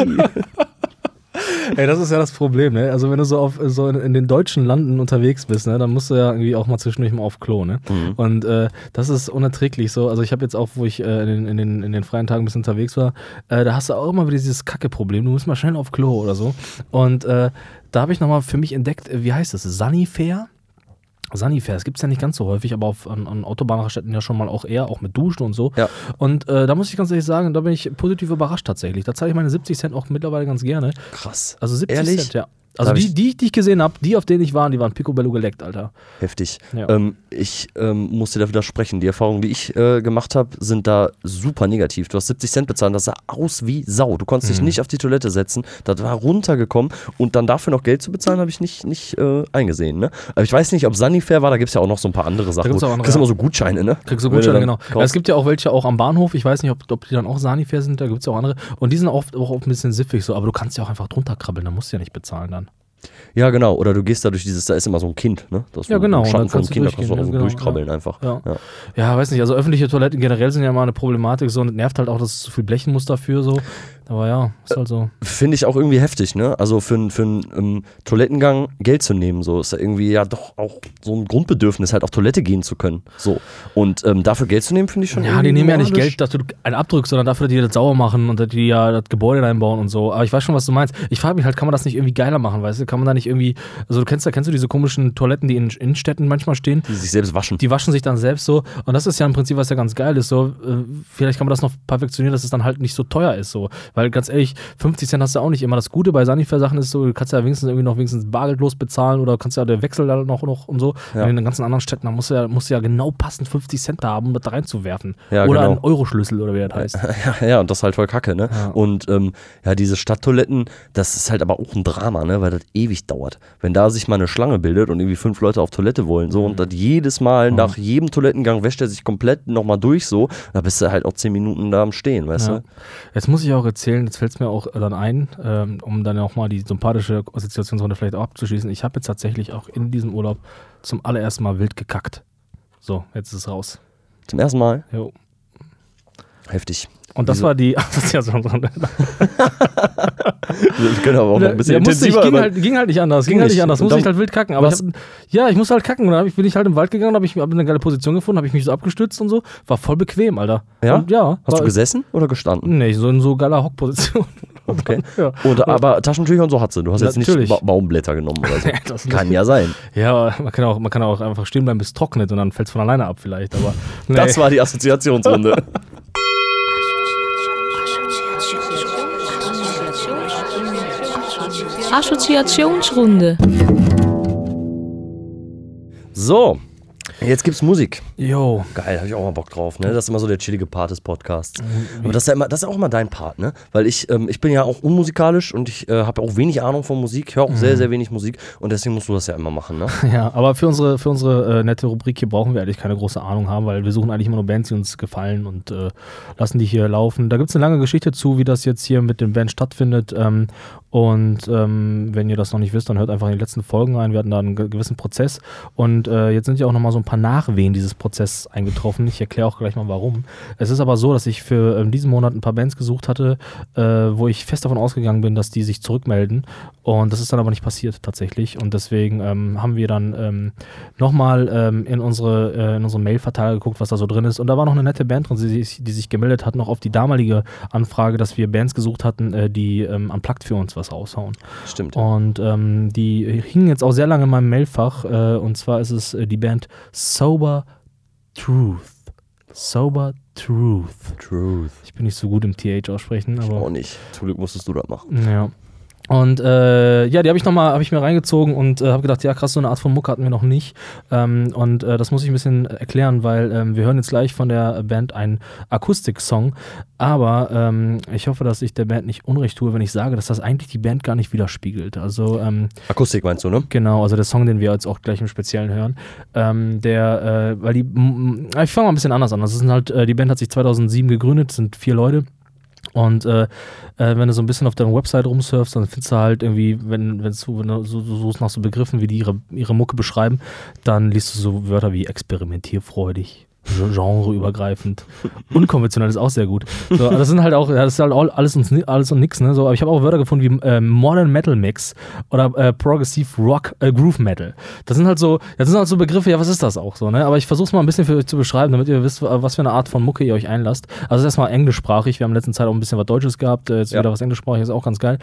Ey, das ist ja das Problem, ne? Also wenn du so auf so in, in den deutschen Landen unterwegs bist, ne, dann musst du ja irgendwie auch mal zwischendurch mal auf Klo, ne? Mhm. Und äh, das ist unerträglich so. Also ich habe jetzt auch, wo ich äh, in, den, in, den, in den freien Tagen ein bisschen unterwegs war, äh, da hast du auch immer wieder dieses Kacke-Problem. Du musst mal schnell auf Klo oder so. Und äh, da habe ich nochmal für mich entdeckt, äh, wie heißt das? Sanifair? Sanifair, das gibt es ja nicht ganz so häufig, aber auf, an, an Autobahnraststätten ja schon mal auch eher, auch mit Duschen und so. Ja. Und äh, da muss ich ganz ehrlich sagen, da bin ich positiv überrascht tatsächlich. Da zahle ich meine 70 Cent auch mittlerweile ganz gerne. Krass. Also 70 Ehrlich? Cent, ja. Also die, die, die ich gesehen habe, die, auf denen ich war, die waren picobello geleckt, Alter. Heftig. Ja. Ähm, ich ähm, muss dir da widersprechen. Die Erfahrungen, die ich äh, gemacht habe, sind da super negativ. Du hast 70 Cent bezahlt, das sah aus wie Sau. Du konntest Mhm. dich nicht auf die Toilette setzen. Das war runtergekommen. Und dann dafür noch Geld zu bezahlen, habe ich nicht, nicht äh, eingesehen. Ne? Aber ich weiß nicht, ob Sanifair war. Da gibt es ja auch noch so ein paar andere Sachen. gibt's wo- auch andere, kriegst ja. immer so Gutscheine, ne? Kriegst du Gutscheine, genau. Ja, es gibt ja auch welche auch am Bahnhof. Ich weiß nicht, ob, ob die dann auch Sanifair sind. Da gibt es ja auch andere. Und die sind auch, auch ein bisschen siffig so. Aber du kannst ja auch einfach drunter krabbeln. Da musst du ja nicht bezahlen dann. Ja, genau. Oder du gehst da durch dieses, da ist immer so ein Kind, ne? Das Ja, genau. Schatten du Kind, da kannst du auch so ja, genau, durchkrabbeln einfach. Ja. Ja. Ja, weiß nicht. Also öffentliche Toiletten generell sind ja mal eine Problematik so und nervt halt auch, dass es zu viel Blechen muss dafür so. Aber ja, ist halt so. Finde ich auch irgendwie heftig, ne? Also für, für einen ähm, Toilettengang Geld zu nehmen, so ist ja irgendwie ja doch auch so ein Grundbedürfnis, halt auf Toilette gehen zu können. So. Und ähm, dafür Geld zu nehmen, finde ich schon Ja, die nehmen ja nicht. Geld, dass du einen abdrückst, sondern dafür, dass die das sauber machen und dass die ja das Gebäude reinbauen und so. Aber ich weiß schon, was du meinst. Ich frage mich halt, kann man das nicht irgendwie geiler machen, weißt du? Kann man da nicht irgendwie, also du kennst da, kennst du diese komischen Toiletten, die in Innenstädten manchmal stehen? Die sich selbst waschen. Die waschen sich dann selbst so. Und das ist ja im Prinzip, was ja ganz geil ist. So, äh, vielleicht kann man das noch perfektionieren, dass es dann halt nicht so teuer ist. So. Weil ganz ehrlich, 50 Cent hast du auch nicht immer. Das Gute bei Sanifair-Sachen ist so, du kannst ja wenigstens irgendwie noch wenigstens bargeldlos bezahlen oder kannst ja den Wechsel da noch, noch und so. Ja. Und in den ganzen anderen Städten, da musst du ja, musst du ja genau passend 50 Cent da haben, um das da reinzuwerfen. Ja, oder genau. einen Euroschlüssel oder wie das heißt. Ja, ja, und das ist halt voll kacke, ne? Ja. Und ähm, ja, diese Stadttoiletten, das ist halt aber auch ein Drama, ne? Weil das ewig dauert. Wenn da sich mal eine Schlange bildet und irgendwie fünf Leute auf Toilette wollen, so, und das jedes Mal, nach jedem Toilettengang wäscht er sich komplett nochmal durch, so, da bist du halt auch zehn Minuten da am Stehen, weißt du? Jetzt muss ich auch erzählen, jetzt fällt es mir auch dann ein, ähm, um dann auch mal die sympathische Assoziationsrunde vielleicht auch abzuschließen. Ich habe jetzt tatsächlich auch in diesem Urlaub zum allerersten Mal wild gekackt. So, jetzt ist es raus. Zum ersten Mal. Jo. Heftig. Und das Wieso? war die Assoziation. Wir können aber auch noch ein bisschen ja, musste ich, intensiver ging, halt, ging halt nicht anders. Ging, Ging halt nicht anders. Musste ich halt wild kacken. Aber ich hab, ja, ich musste halt kacken. Und dann bin ich halt im Wald gegangen, habe ich hab eine geile Position gefunden, habe ich mich so abgestützt und so. War voll bequem, Alter. Ja? Und, ja. Hast war, du gesessen oder gestanden? Nee, so in so geiler Hockposition. Okay. ja. Und, aber Taschentücher und so hat sie. Du hast jetzt Natürlich. nicht ba Baumblätter genommen oder so. Das nicht. Kann ja sein. Ja, aber man kann, auch, man kann auch einfach stehen bleiben, bis es trocknet und dann fällt es von alleine ab vielleicht. Aber nee. Das war die Assoziationsrunde. Assoziationsrunde. So, jetzt gibt's Musik. Jo. Geil, habe ich auch mal Bock drauf, ne? Das ist immer so der chillige Part des Podcasts. Aber das ist ja immer, das ist auch immer dein Part, ne? Weil ich, ähm, ich bin ja auch unmusikalisch und ich äh, habe auch wenig Ahnung von Musik, höre auch sehr, sehr wenig Musik und deswegen musst du das ja immer machen, ne? Ja, aber für unsere, für unsere äh, nette Rubrik hier brauchen wir eigentlich keine große Ahnung haben, weil wir suchen eigentlich immer nur Bands, die uns gefallen und äh, lassen die hier laufen. Da gibt es eine lange Geschichte zu, wie das jetzt hier mit den Bands stattfindet. Ähm, und ähm, wenn ihr das noch nicht wisst, dann hört einfach in die letzten Folgen rein. Wir hatten da einen ge- gewissen Prozess und äh, jetzt sind ja auch nochmal so ein paar Nachwehen dieses Prozesses eingetroffen. Ich erkläre auch gleich mal warum. Es ist aber so, dass ich für ähm, diesen Monat ein paar Bands gesucht hatte, äh, wo ich fest davon ausgegangen bin, dass die sich zurückmelden. Und das ist dann aber nicht passiert tatsächlich. Und deswegen ähm, haben wir dann ähm, nochmal ähm, in unsere, äh, in unsere Mail-Verteiler geguckt, was da so drin ist. Und da war noch eine nette Band drin, die sich, die sich gemeldet hat, noch auf die damalige Anfrage, dass wir Bands gesucht hatten, äh, die ähm, unplugged für uns was raushauen. Stimmt. Und ähm, die hingen jetzt auch sehr lange in meinem Mailfach. Äh, und zwar ist es äh, die Band Sober Truth. Sober Truth. Truth. Ich bin nicht so gut im TH aussprechen, aber. Auch nicht. Zum Glück musstest du das machen. Ja. Und äh, ja, die habe ich noch mal, habe ich mir reingezogen und äh, habe gedacht, ja krass, so eine Art von Mucke hatten wir noch nicht. Ähm, und äh, das muss ich ein bisschen erklären, weil ähm, wir hören jetzt gleich von der Band einen Akustik-Song. Aber ähm, ich hoffe, dass ich der Band nicht unrecht tue, wenn ich sage, dass das eigentlich die Band gar nicht widerspiegelt. Also ähm, Akustik meinst du, ne? Genau, also der Song, den wir jetzt auch gleich im Speziellen hören, ähm, der, äh, weil die, ich fange mal ein bisschen anders an. Das sind halt, äh, die Band hat sich 2007 gegründet, sind vier Leute. Und äh, äh, wenn du so ein bisschen auf deren Website rumsurfst, dann findest du halt irgendwie, wenn, wenn's so, wenn du so, so suchst nach so Begriffen, wie die ihre, ihre Mucke beschreiben, dann liest du so Wörter wie experimentierfreudig, genreübergreifend, unkonventionell ist auch sehr gut. So, das sind halt auch, das ist halt all- alles und, alles und nix, ne? So, aber ich habe auch Wörter gefunden wie äh, Modern Metal Mix oder äh, Progressive Rock, äh, Groove Metal. Das sind halt so, das sind halt so Begriffe, ja, was ist das auch so, ne? Aber ich versuche es mal ein bisschen für euch zu beschreiben, damit ihr wisst, was für eine Art von Mucke ihr euch einlasst. Also erstmal englischsprachig, wir haben in letzter Zeit auch ein bisschen was Deutsches gehabt, äh, jetzt Ja. wieder was englischsprachiges, auch ganz geil.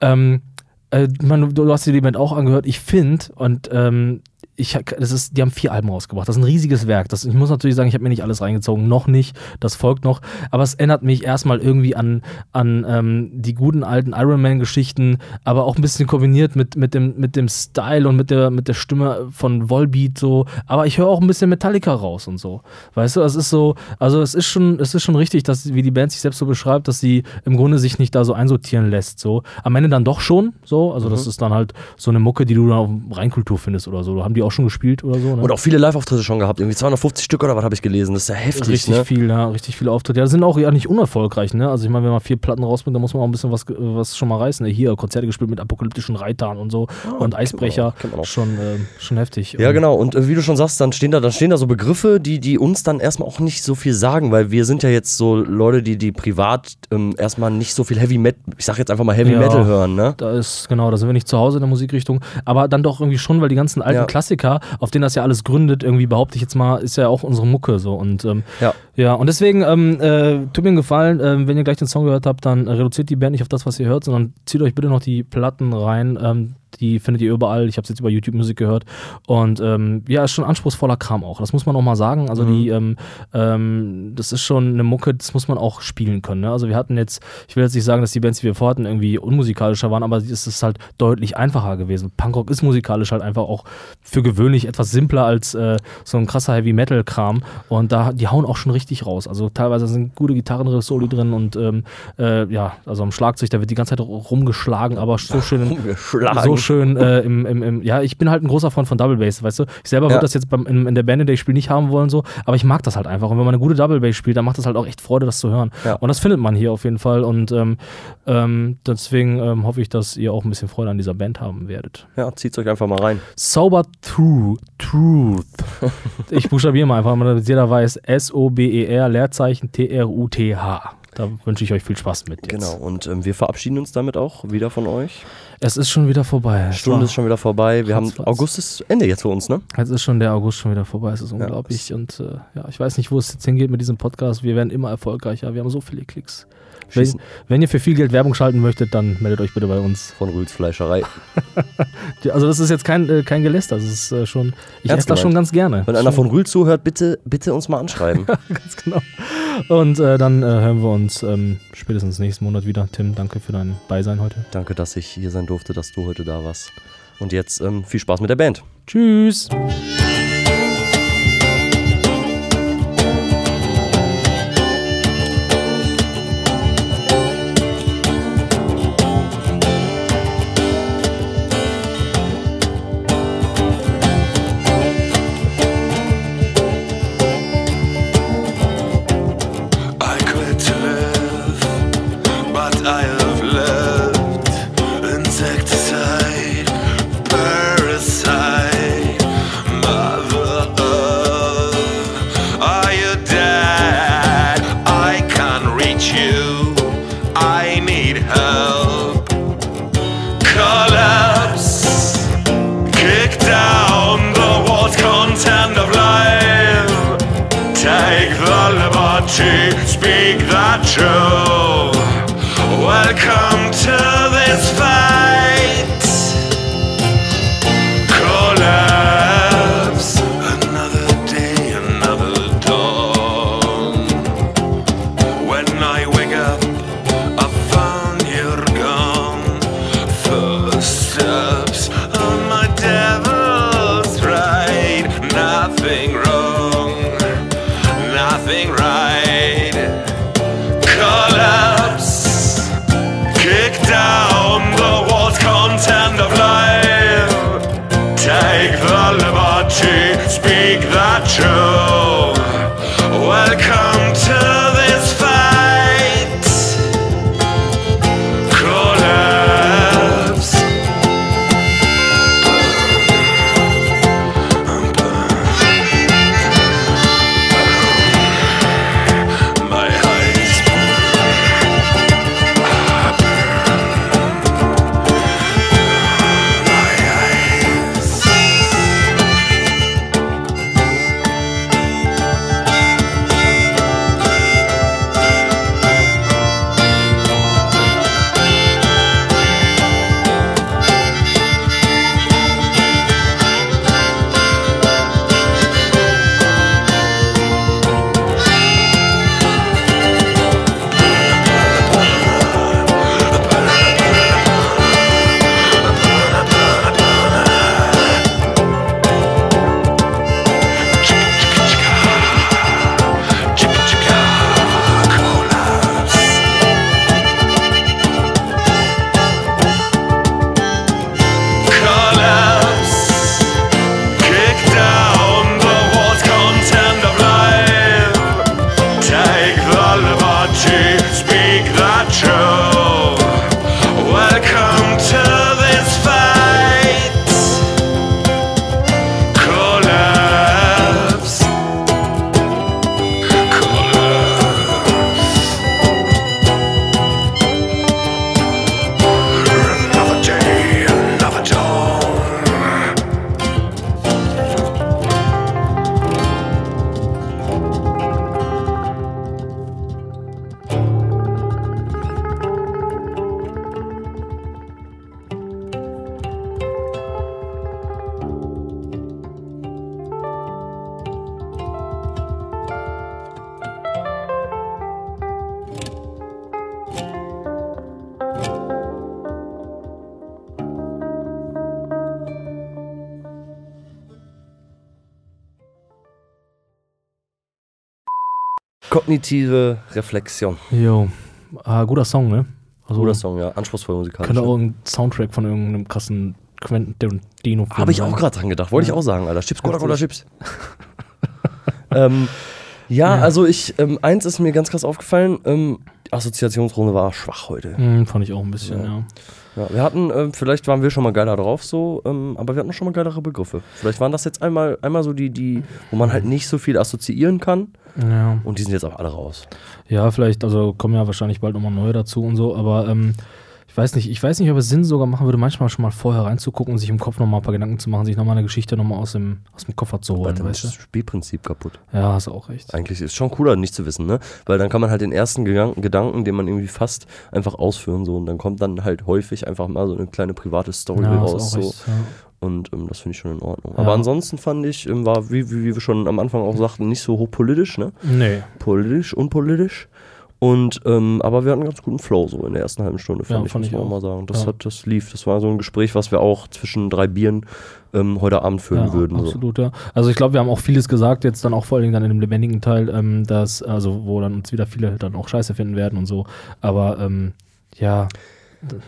Ähm, äh, man, du, du hast dir die Band auch angehört, ich finde, und ähm, ich, das ist, die haben vier Alben rausgebracht. Das ist ein riesiges Werk. Das, ich muss natürlich sagen, ich habe mir nicht alles reingezogen. Noch nicht. Das folgt noch. Aber es erinnert mich erstmal irgendwie an, an ähm, die guten alten Iron Man-Geschichten, aber auch ein bisschen kombiniert mit, mit, dem, mit dem Style und mit der, mit der Stimme von Volbeat so. Aber ich höre auch ein bisschen Metallica raus und so. Weißt du, es ist so, also es ist schon, es ist schon richtig, dass, wie die Band sich selbst so beschreibt, dass sie im Grunde sich nicht da so einsortieren lässt. So. Am Ende dann doch schon so. Also das ist dann halt so eine Mucke, die du dann auf Reinkultur findest oder so. Haben die auch schon gespielt oder so. Ne? Und auch viele Live-Auftritte schon gehabt. Irgendwie 250 Stück oder was habe ich gelesen. Das ist ja heftig, Richtig ne? viel, ja, richtig viele Auftritte. Ja, das sind auch ja nicht unerfolgreich, ne? Also ich meine, wenn man vier Platten rausbringt, dann muss man auch ein bisschen was, was schon mal reißen. Hier Konzerte gespielt mit apokalyptischen Reitern und so und Eisbrecher. kennt man auch. Schon, ähm, schon heftig. Ja, genau. Und äh, wie du schon sagst, dann stehen da, dann stehen da so Begriffe, die, die uns dann erstmal auch nicht so viel sagen, weil wir sind ja jetzt so Leute, die, die privat ähm, erstmal nicht so viel Heavy Metal, ich sag jetzt einfach mal Heavy Ja. Metal hören, ne? Da ist, genau, da sind wir nicht zu Hause in der Musikrichtung, aber dann doch irgendwie schon, weil die ganzen alten Ja. Klassiker, auf denen das ja alles gründet, irgendwie behaupte ich jetzt mal, ist ja auch unsere Mucke so und ähm, Ja. ja, und deswegen ähm, äh, tut mir einen Gefallen, ähm, wenn ihr gleich den Song gehört habt, dann äh, reduziert die Band nicht auf das, was ihr hört, sondern zieht euch bitte noch die Platten rein, ähm, die findet ihr überall. Ich habe es jetzt über YouTube Musik gehört. Und ähm, ja, ist schon anspruchsvoller Kram auch. Das muss man auch mal sagen. Also die, ähm, ähm, das ist schon eine Mucke, das muss man auch spielen können. Ne? Also wir hatten jetzt, ich will jetzt nicht sagen, dass die Bands, die wir vorhatten, irgendwie unmusikalischer waren, aber es ist halt deutlich einfacher gewesen. Punkrock ist musikalisch halt einfach auch für gewöhnlich etwas simpler als äh, so ein krasser Heavy Metal Kram. Und da, die hauen auch schon richtig raus. Also teilweise sind gute Gitarrenriff-Soli drin und ähm, äh, ja, also am Schlagzeug, da wird die ganze Zeit rumgeschlagen, aber so schön so schön äh, im, im, im, ja, ich bin halt ein großer Freund von Double Bass, weißt du? Ich selber Ja. würde das jetzt beim, in, in der Band, in der ich spiele, nicht haben wollen, so, aber ich mag das halt einfach. Und wenn man eine gute Double Bass spielt, dann macht das halt auch echt Freude, das zu hören. Ja. Und das findet man hier auf jeden Fall. Und ähm, ähm, deswegen ähm, hoffe ich, dass ihr auch ein bisschen Freude an dieser Band haben werdet. Ja, zieht's euch einfach mal rein. Sober Truth. Ich buchstabiere mal einfach, damit jeder weiß. S-O-B-E-R, Leerzeichen T-R-U-T-H. Da wünsche ich euch viel Spaß mit. Jetzt. Genau, und ähm, wir verabschieden uns damit auch wieder von euch. Es ist schon wieder vorbei. Es Stunde ist schon wieder vorbei. Wir haben. August ist Ende jetzt für uns, ne? Jetzt ist schon der August schon wieder vorbei. Es ist unglaublich. und äh, ja, ich weiß nicht, wo es jetzt hingeht mit diesem Podcast. Wir werden immer erfolgreicher. Wir haben so viele Klicks. Wenn, wenn ihr für viel Geld Werbung schalten möchtet, dann meldet euch bitte bei uns. von Rühls Fleischerei. Also das ist jetzt kein, äh, kein Geläster. Das ist äh, schon. Ich esse das schon ganz gerne. Wenn einer von Rühl zuhört, bitte, bitte uns mal anschreiben. ganz genau. Und äh, dann äh, hören wir uns ähm, spätestens nächsten Monat wieder. Tim, danke für dein Beisein heute. Danke, dass ich hier sein durfte, dass du heute da warst. Und jetzt ähm, viel Spaß mit der Band. Tschüss. The Kognitive Reflexion. Jo. Ah, guter Song, ne? Also, Guter Song, ja. Anspruchsvoll musikalisch. Könnte auch ein Soundtrack von irgendeinem krassen Quentin Tarantino-Film Habe ich auch gerade dran gedacht. Wollte ich auch sagen, Alter. Chips, Cola, Cola. Chips. ähm, ja, Ja. also ich, ähm, eins ist mir ganz krass aufgefallen. Ähm, die Assoziationsrunde war schwach heute. Hm, fand ich auch ein bisschen, Ja. ja. Ja, wir hatten, ähm, vielleicht waren wir schon mal geiler drauf, so, ähm, aber wir hatten schon mal geilere Begriffe. Vielleicht waren das jetzt einmal, einmal so die, die, wo man halt nicht so viel assoziieren kann. Ja. Und die sind jetzt auch alle raus. Ja, vielleicht, also kommen ja wahrscheinlich bald nochmal neue dazu und so, aber ähm, ich weiß nicht, ich weiß nicht, ob es Sinn sogar machen würde, manchmal schon mal vorher reinzugucken und sich im Kopf nochmal ein paar Gedanken zu machen, sich nochmal eine Geschichte nochmal aus dem, aus dem Koffer zu holen, dann ist das Spielprinzip kaputt. Ja, hast auch recht. Eigentlich ist es schon cooler, nicht zu wissen, ne? Weil dann kann man halt den ersten Gedanken, den man irgendwie fasst, einfach ausführen so und dann kommt dann halt häufig einfach mal so eine kleine private Story Ja, raus. So. recht. Ja. Und ähm, das finde ich schon in Ordnung. Ja. Aber ansonsten fand ich, ähm, war, wie, wie, wie wir schon am Anfang auch sagten, nicht so hochpolitisch, ne? Nee. Politisch, unpolitisch. Und, ähm, aber wir hatten einen ganz guten Flow so in der ersten halben Stunde, fand Ja, ich, fand muss ich man auch auch. mal sagen. Das Ja. hat, das lief. Das war so ein Gespräch, was wir auch zwischen drei Bieren ähm, heute Abend führen ja, würden. So. Absolut, ja. Also ich glaube, wir haben auch vieles gesagt, jetzt dann auch vor Dingen dann in dem lebendigen Teil, ähm, dass, also wo dann uns wieder viele dann auch scheiße finden werden und so. Aber ähm, ja,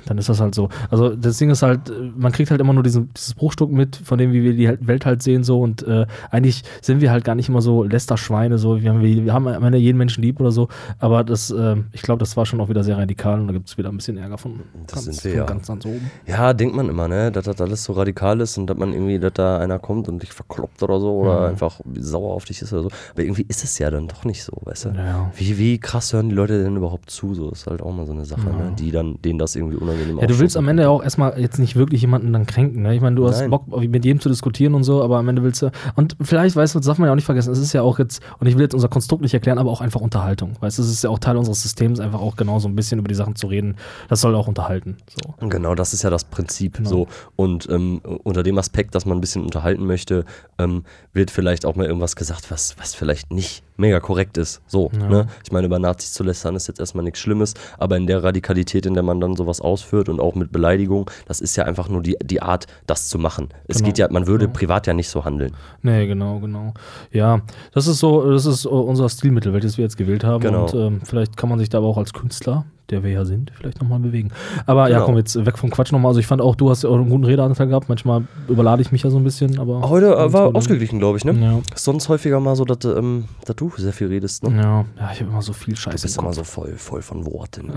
dann ist das halt so. Also das Ding ist halt, äh, man kriegt halt immer nur diesen, dieses Bruchstück mit, von dem, wie wir die Welt halt sehen so und äh, eigentlich sind wir halt gar nicht immer so Lästerschweine, so wir haben, wir haben am Ende jeden Menschen lieb oder so, aber das, ähm, ich glaube, das war schon auch wieder sehr radikal und da gibt es wieder ein bisschen Ärger von, Das sind von wir, ja. ganz, ganz oben. Ja, denkt man immer, ne, dass das alles so radikal ist und dass man irgendwie, dass da einer kommt und dich verkloppt oder so oder Mhm. einfach sauer auf dich ist oder so. Aber irgendwie ist es ja dann doch nicht so, weißt du? Ja. Wie, wie krass hören die Leute denn überhaupt zu? So ist halt auch mal so eine Sache, Ja. ne, die dann, denen das irgendwie unangenehm Ja, du willst am Ende ja auch erstmal jetzt nicht wirklich jemanden dann kränken. Ne? Ich meine, du hast Nein. Bock, mit jedem zu diskutieren und so, aber am Ende willst du. Und vielleicht, weißt du, das darf man ja auch nicht vergessen, es ist ja auch jetzt, und ich will jetzt unser Konstrukt nicht erklären, aber auch einfach Unterhaltung. Weißt du, es ist ja auch Teil unseres Systems, einfach auch genau so ein bisschen über die Sachen zu reden. Das soll auch unterhalten. So. Genau, das ist ja das Prinzip. Genau. So. Und ähm, unter dem Aspekt, dass man ein bisschen unterhalten möchte, ähm, wird vielleicht auch mal irgendwas gesagt, was, was vielleicht nicht mega korrekt ist. So, Ja. ne? Ich meine, über Nazis zu lästern ist jetzt erstmal nichts Schlimmes, aber in der Radikalität, in der man dann sowas ausführt und auch mit Beleidigung, das ist ja einfach nur die, die Art, das zu machen. Es Genau. geht ja, man würde Genau. privat ja nicht so handeln. Nee, genau, genau. Ja, das ist so, das ist unser Stilmittel, welches wir jetzt gewählt haben. Genau. Und ähm, vielleicht kann man sich da aber auch als Künstler, der wir ja sind, vielleicht nochmal bewegen. Aber ja, Genau. komm, jetzt weg vom Quatsch nochmal. Also ich fand auch, du hast ja auch einen guten Redeanteil gehabt. Manchmal überlade ich mich ja so ein bisschen, aber. Heute äh, war Sonst- ausgeglichen, glaube ich, ne? Ja. Sonst häufiger mal so, dass, ähm, dass du sehr viel redest, ne? Ja, ja ich habe immer so viel Du Scheiße bist im immer so voll, voll von Worten,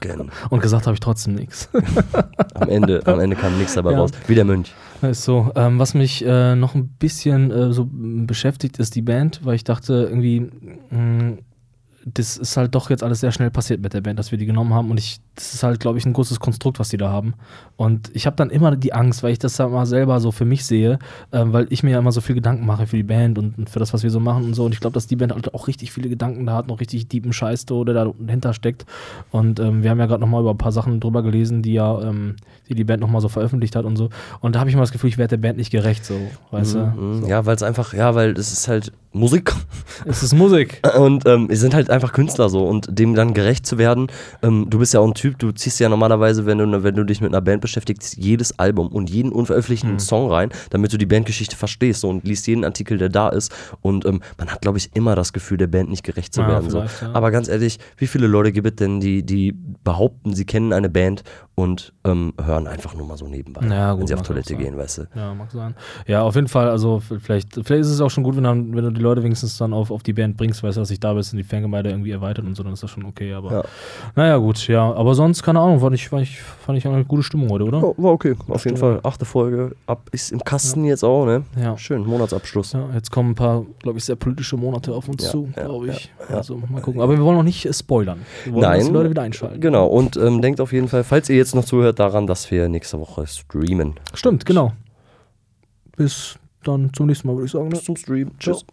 Gedanken. Und gesagt habe ich trotzdem nichts. Am Ende, am Ende kam nichts dabei Ja. raus. Wie der Mönch. Ist so. Ähm, was mich äh, noch ein bisschen äh, so beschäftigt, ist die Band, weil ich dachte irgendwie, mh, das ist halt doch jetzt alles sehr schnell passiert mit der Band, dass wir die genommen haben und ich, das ist halt, glaube ich, ein großes Konstrukt, was die da haben. Und ich habe dann immer die Angst, weil ich das ja mal selber so für mich sehe, ähm, weil ich mir ja immer so viel Gedanken mache für die Band und, und für das, was wir so machen und so. Und ich glaube, dass die Band halt auch richtig viele Gedanken da hat, noch richtig tiefen Scheiß, der da dahinter steckt. Und ähm, wir haben ja gerade nochmal über ein paar Sachen drüber gelesen, die ja, ähm, die die Band nochmal so veröffentlicht hat und so. Und da habe ich mal das Gefühl, ich werde der Band nicht gerecht, so, weißt du? Mhm, So. Ja, weil es einfach, ja, weil es ist halt Musik Es ist Musik. und ähm, wir sind halt einfach Künstler so und dem dann gerecht zu werden. Ähm, du bist ja auch ein Typ, du ziehst ja normalerweise, wenn du, wenn du dich mit einer Band beschäftigst, jedes Album und jeden unveröffentlichten Hm. Song rein, damit du die Bandgeschichte verstehst so, und liest jeden Artikel, der da ist. Und ähm, man hat, glaube ich, immer das Gefühl, der Band nicht gerecht zu Ja, werden. So. ja. Aber ganz ehrlich, wie viele Leute gibt es denn, die, die behaupten, sie kennen eine Band und ähm, hören einfach nur mal so nebenbei, Ja, wenn gut, sie auf auch Toilette gehen, weißt du? Ja, mag sein. Ja, auf jeden Fall, also vielleicht, vielleicht ist es auch schon gut, wenn, dann, wenn du die Leute wenigstens dann auf, auf die Band bringst, weißt du, dass sich da bist und die Fangemeinde irgendwie erweitert und so, dann ist das schon okay. Aber Ja. naja, gut, ja. Aber sonst, keine Ahnung, fand ich, fand ich, fand ich eine gute Stimmung heute, oder? Ja, war okay, auf jeden Stimmt. Fall. Achte Folge ab ist im Kasten jetzt auch, ne? Ja. Schön, Monatsabschluss. Ja, jetzt kommen ein paar, glaube ich, sehr politische Monate auf uns Ja, zu, ja, glaube ich. ja. Also mal gucken. Aber wir wollen noch nicht spoilern. Wir wollen, dass Nein. die Leute wieder einschalten. Genau, und ähm, denkt auf jeden Fall, falls ihr jetzt noch zuhört, daran, dass wir nächste Woche streamen. Stimmt, genau. Bis dann zum nächsten Mal, würde ich sagen. Ne? Bis zum Stream. Ciao. Tschüss.